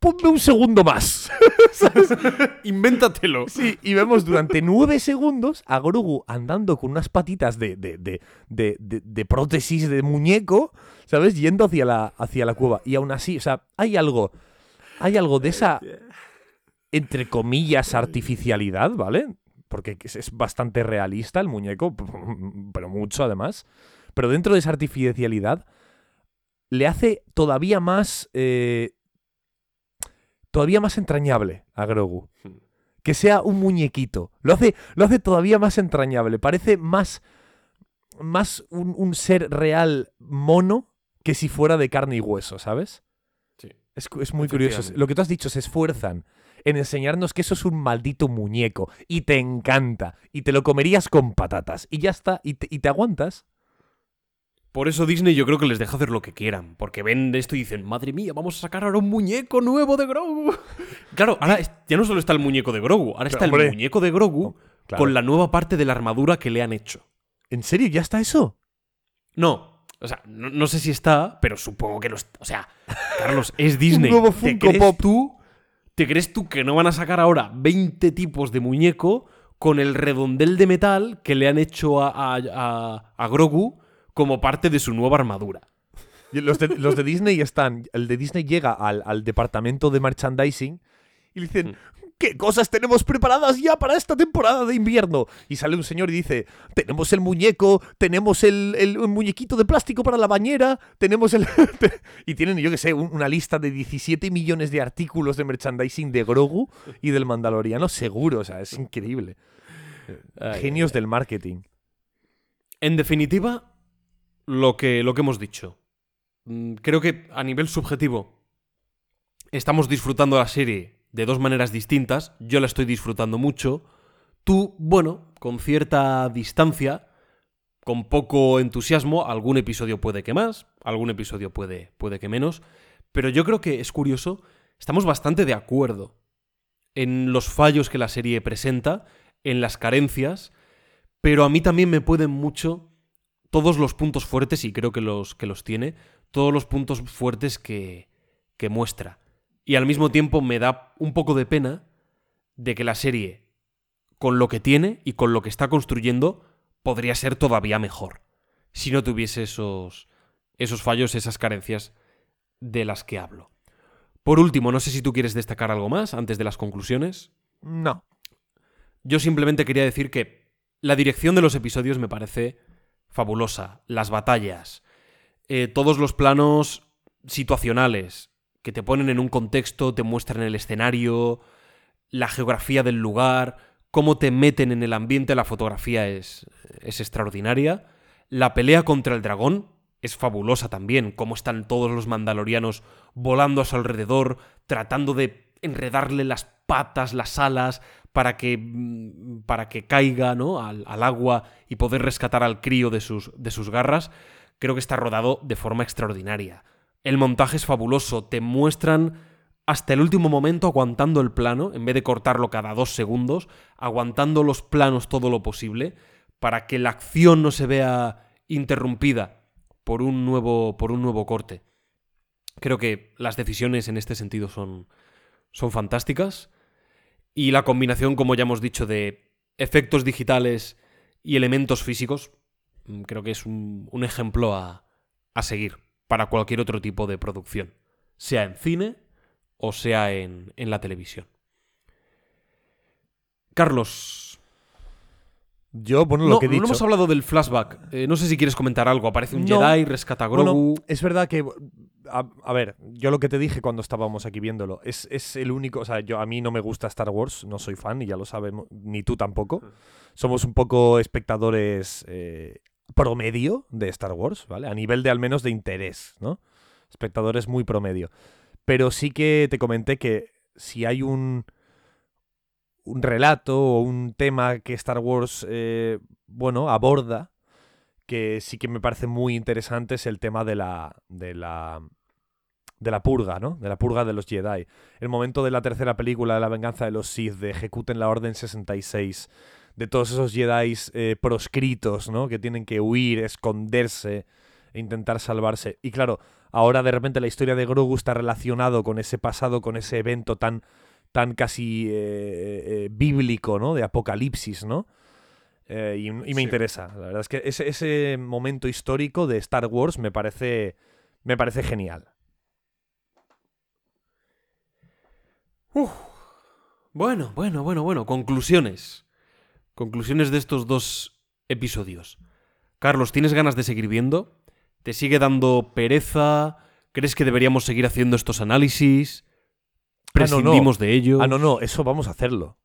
Ponme un segundo más. *laughs* ¿Sabes? Invéntatelo. Sí, y vemos durante 9 segundos a Grogu andando con unas patitas de, de, de- de prótesis de muñeco, ¿sabes? Yendo hacia la, hacia la cueva. Y aún así, o sea, hay algo. Hay algo de esa. Entre comillas, artificialidad, ¿vale? Porque es, bastante realista el muñeco, *laughs* pero mucho además. Pero dentro de esa artificialidad, le hace todavía más. eh, todavía más entrañable a Grogu. Que sea un muñequito. Lo hace, lo hace todavía más entrañable. Parece más. Más un, un ser real mono que si fuera de carne y hueso, ¿sabes? Sí. Es, muy curioso. Lo que tú has dicho, se esfuerzan en enseñarnos que eso es un maldito muñeco. Y te encanta. Y te lo comerías con patatas. Y ya está. Y te, y te aguantas. Por eso Disney yo creo que les deja hacer lo que quieran. Porque ven esto y dicen, madre mía, vamos a sacar ahora un muñeco nuevo de Grogu. *laughs* Claro, ahora ya no solo está el muñeco de Grogu, ahora está el muñeco de Grogu Claro. con la nueva parte de la armadura que le han hecho. ¿En serio? ¿Ya está eso? No, o sea, no, no sé si está, pero supongo que no está. O sea, Carlos, es *laughs* Disney. nuevo ¿Te crees Pop. tú? ¿Te crees tú que no van a sacar ahora 20 tipos de muñeco con el redondel de metal que le han hecho a, a- a- a Grogu como parte de su nueva armadura? Los de, los de Disney están. El de Disney llega al, al departamento de merchandising y le dicen. ¿Qué cosas tenemos preparadas ya para esta temporada de invierno? Y sale un señor y dice, tenemos el muñeco, tenemos el, muñequito de plástico para la bañera, tenemos el... *laughs* y tienen, yo que sé, un- una lista de 17 millones de artículos de merchandising de Grogu y del Mandaloriano, seguro, o sea, es increíble. Genios del marketing. En definitiva, lo que, lo que hemos dicho. Mm, Creo que a nivel subjetivo estamos disfrutando la serie de dos maneras distintas. Yo la estoy disfrutando mucho. Tú, bueno, con cierta distancia, con poco entusiasmo, algún episodio puede que más, algún episodio puede, puede que menos. Pero yo creo que es curioso, estamos bastante de acuerdo en los fallos que la serie presenta, en las carencias, pero a mí también me pueden mucho todos los puntos fuertes, y creo que los, que los tiene, todos los puntos fuertes que, que muestra. Y al mismo tiempo me da un poco de pena de que la serie, con lo que tiene y con lo que está construyendo, podría ser todavía mejor. Si no tuviese esos, esos fallos, esas carencias de las que hablo. Por último, no sé si tú quieres destacar algo más antes de las conclusiones. No. Yo simplemente quería decir que la dirección de los episodios me parece fabulosa. Las batallas, eh, todos los planos situacionales que te ponen en un contexto, te muestran el escenario, la geografía del lugar, cómo te meten en el ambiente, la fotografía es, es extraordinaria. La pelea contra el dragón es fabulosa también, cómo están todos los mandalorianos volando a su alrededor, tratando de enredarle las patas, las alas, para que, mm, para que caiga ¿no? al, al agua y poder rescatar al crío de sus, de sus garras, creo que está rodado de forma extraordinaria. El montaje es fabuloso, te muestran hasta el último momento aguantando el plano, en vez de cortarlo cada dos segundos, aguantando los planos todo lo posible, para que la acción no se vea interrumpida por un nuevo, por un nuevo corte. Creo que las decisiones en este sentido son, son fantásticas. Y la combinación, como ya hemos dicho, de efectos digitales y elementos físicos, mm, creo que es un, un ejemplo a, a seguir para cualquier otro tipo de producción, sea en cine o sea en, en la televisión. Carlos, Yo, bueno, no, lo que he no dicho... hemos hablado del flashback. Eh, no sé si quieres comentar algo. Aparece un No. Jedi, rescata a Bueno, Grogu. es verdad que. A, a ver, yo lo que te dije cuando estábamos aquí viéndolo, es, es el único. O sea, yo, a mí no me gusta Star Wars, no soy fan, y ya lo sabemos, ni tú tampoco. Somos un poco espectadores eh, promedio de Star Wars, ¿vale? A nivel de al menos de interés, ¿no? Espectadores muy promedio. Pero sí que te comenté que si hay un. un relato o un tema que Star Wars, eh, bueno, aborda que sí que me parece muy interesante es el tema de la. de la. de la purga, ¿no? De la purga de los Jedi. El momento de la tercera película de la venganza de los Sith, de ejecuten la Orden 66, de todos esos Jedi eh, proscritos, ¿no? Que tienen que huir, esconderse e intentar salvarse. Y claro, ahora de repente la historia de Grogu está relacionado con ese pasado, con ese evento tan, tan casi eh, eh, bíblico, ¿no? De apocalipsis, ¿no? Eh, y, y me Sí. interesa. La verdad es que ese, ese momento histórico de Star Wars me parece, me parece genial. Bueno, bueno, bueno, bueno. Conclusiones. Conclusiones de estos dos episodios. Carlos, ¿tienes ganas de seguir viendo? ¿Te sigue dando pereza? ¿Crees que deberíamos seguir haciendo estos análisis? Ah, no, no. ¿Prescindimos de ello? Ah, no, no, eso vamos a hacerlo.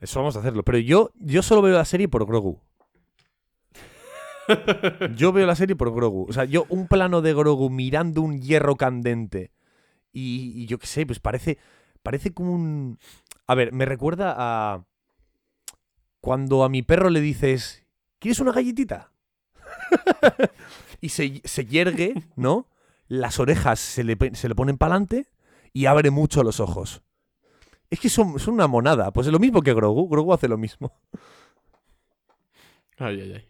Eso vamos a hacerlo. Pero yo, yo solo veo la serie por Grogu. *laughs* Yo veo la serie por Grogu. O sea, yo un plano de Grogu mirando un hierro candente. Y, y yo qué sé, pues parece. Parece como un. A ver, me recuerda a. Cuando a mi perro le dices. ¿Quieres una galletita? *laughs* y se, se yergue, ¿no? Las orejas se le, se le ponen para adelante y abre mucho los ojos. Es que son, son una monada. Pues es lo mismo que Grogu. Grogu hace lo mismo. Ay, ay, ay.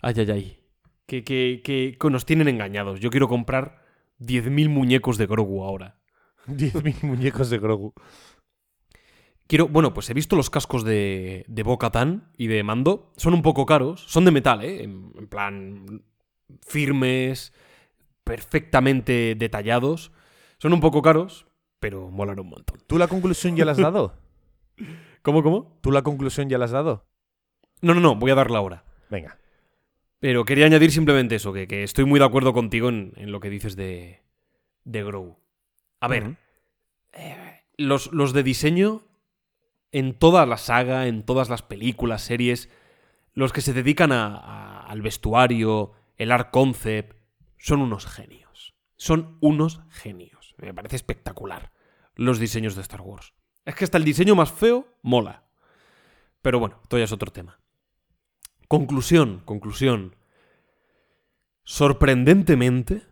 Ay, ay, ay. Que, que, que que nos tienen engañados. Yo quiero comprar 10.000 muñecos de Grogu ahora. *laughs* 10.000 muñecos de Grogu. Quiero, bueno, pues he visto los cascos de, de Bo-Katan y de Mando. Son un poco caros. Son de metal, ¿eh? En, en plan, firmes, perfectamente detallados. Son un poco caros, pero molan un montón. ¿Tú la conclusión ya la has dado? *laughs* ¿Cómo, cómo? ¿Tú la conclusión ya la has dado? No, no, no, voy a darla ahora. Venga. Pero quería añadir simplemente eso, que, que estoy muy de acuerdo contigo en, en lo que dices de, de Grogu. A ver, eh, los, los de diseño, en toda la saga, en todas las películas, series, los que se dedican al vestuario, el art concept, son unos genios. Son unos genios. Me parece espectacular los diseños de Star Wars. Es que hasta el diseño más feo mola. Pero bueno, esto ya es otro tema. Conclusión, conclusión. Sorprendentemente,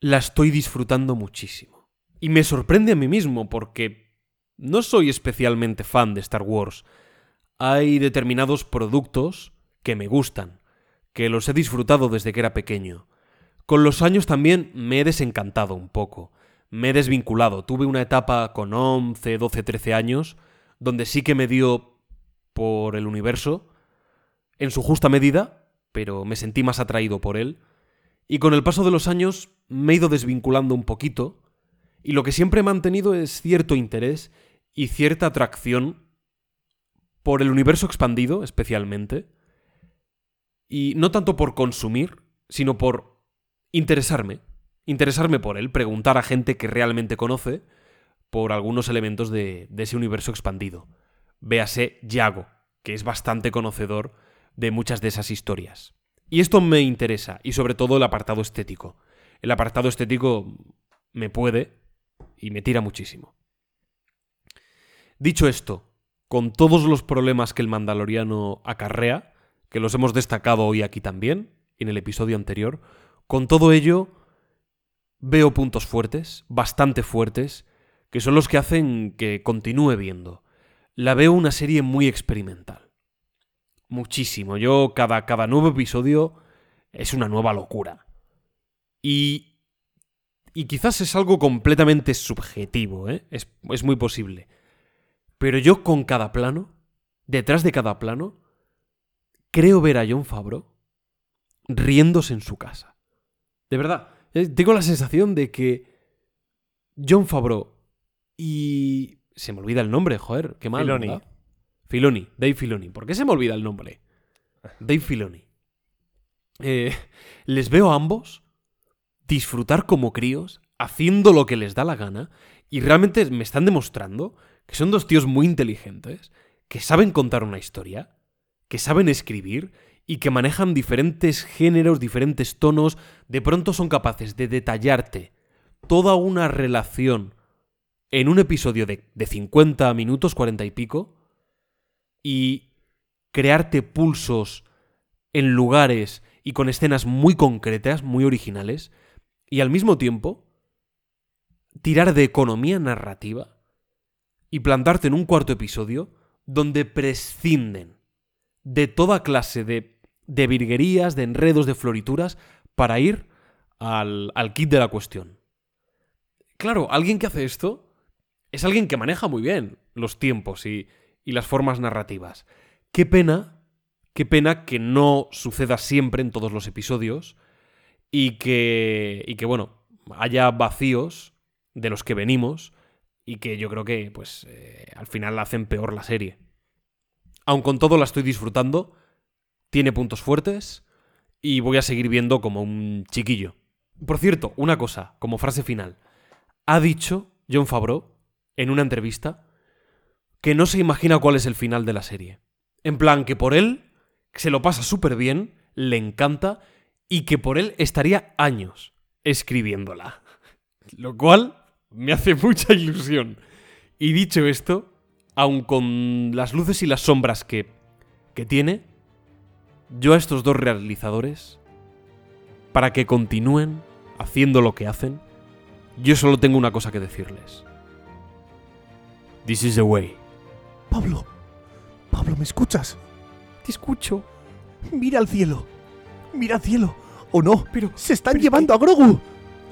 la estoy disfrutando muchísimo. Y me sorprende a mí mismo porque no soy especialmente fan de Star Wars. Hay determinados productos que me gustan, que los he disfrutado desde que era pequeño. Con los años también me he desencantado un poco. Me he desvinculado. Tuve una etapa con 11, 12, 13 años donde sí que me dio por el universo, en su justa medida, pero me sentí más atraído por él. Y con el paso de los años me he ido desvinculando un poquito, y lo que siempre he mantenido es cierto interés y cierta atracción por el universo expandido, especialmente, y no tanto por consumir, sino por interesarme, interesarme por él, preguntar a gente que realmente conoce por algunos elementos de, ese universo expandido. Véase Yago, que es bastante conocedor de muchas de esas historias. Y esto me interesa, y sobre todo el apartado estético. El apartado estético me puede y me tira muchísimo. Dicho esto, con todos los problemas que el Mandaloriano acarrea, que los hemos destacado hoy aquí también, en el episodio anterior, con todo ello veo puntos fuertes, bastante fuertes, que son los que hacen que continúe viendo. La veo una serie muy experimental. Muchísimo. Yo cada, cada nuevo episodio es una nueva locura. Y, y quizás es algo completamente subjetivo, ¿eh? Es, es muy posible. Pero yo con cada plano, detrás de cada plano, creo ver a John Favreau riéndose en su casa. De verdad, eh, tengo la sensación de que John Favreau y... Se me olvida el nombre, joder, qué mal. Filoni. ¿verdad? Filoni, Dave Filoni. ¿Por qué se me olvida el nombre? *laughs* Dave Filoni. Eh, les veo a ambos disfrutar como críos, haciendo lo que les da la gana, y realmente me están demostrando que son dos tíos muy inteligentes, que saben contar una historia, que saben escribir y que manejan diferentes géneros, diferentes tonos, de pronto son capaces de detallarte toda una relación en un episodio de, de 50 minutos, 40 y pico, y crearte pulsos en lugares y con escenas muy concretas, muy originales, y al mismo tiempo tirar de economía narrativa y plantarte en un cuarto episodio donde prescinden de toda clase de, de virguerías, de enredos, de florituras, para ir al, al kit de la cuestión. Claro, alguien que hace esto es alguien que maneja muy bien los tiempos y, y las formas narrativas. Qué pena, qué pena que no suceda siempre en todos los episodios y que, y que bueno, haya vacíos de los que venimos y que yo creo que pues eh, al final hacen peor la serie. Aun con todo la estoy disfrutando, tiene puntos fuertes y voy a seguir viendo como un chiquillo. Por cierto, una cosa, como frase final. Ha dicho John Favreau en una entrevista que no se imagina cuál es el final de la serie. En plan, que por él se lo pasa súper bien, le encanta y que por él estaría años escribiéndola. *laughs* Lo cual me hace *laughs* mucha ilusión. Y dicho esto, aun con las luces y las sombras que, que tiene, yo a estos dos realizadores, para que continúen haciendo lo que hacen, yo solo tengo una cosa que decirles. This is the way. Pablo, Pablo, ¿me escuchas? Te escucho. Mira al cielo. Mira al cielo. ¿O no? Pero se están pero es llevando a Grogu.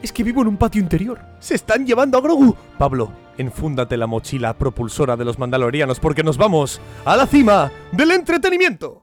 Es que vivo en un patio interior. Se están llevando a Grogu. Pablo, enfúndate la mochila propulsora de los mandalorianos porque nos vamos a la cima del entretenimiento.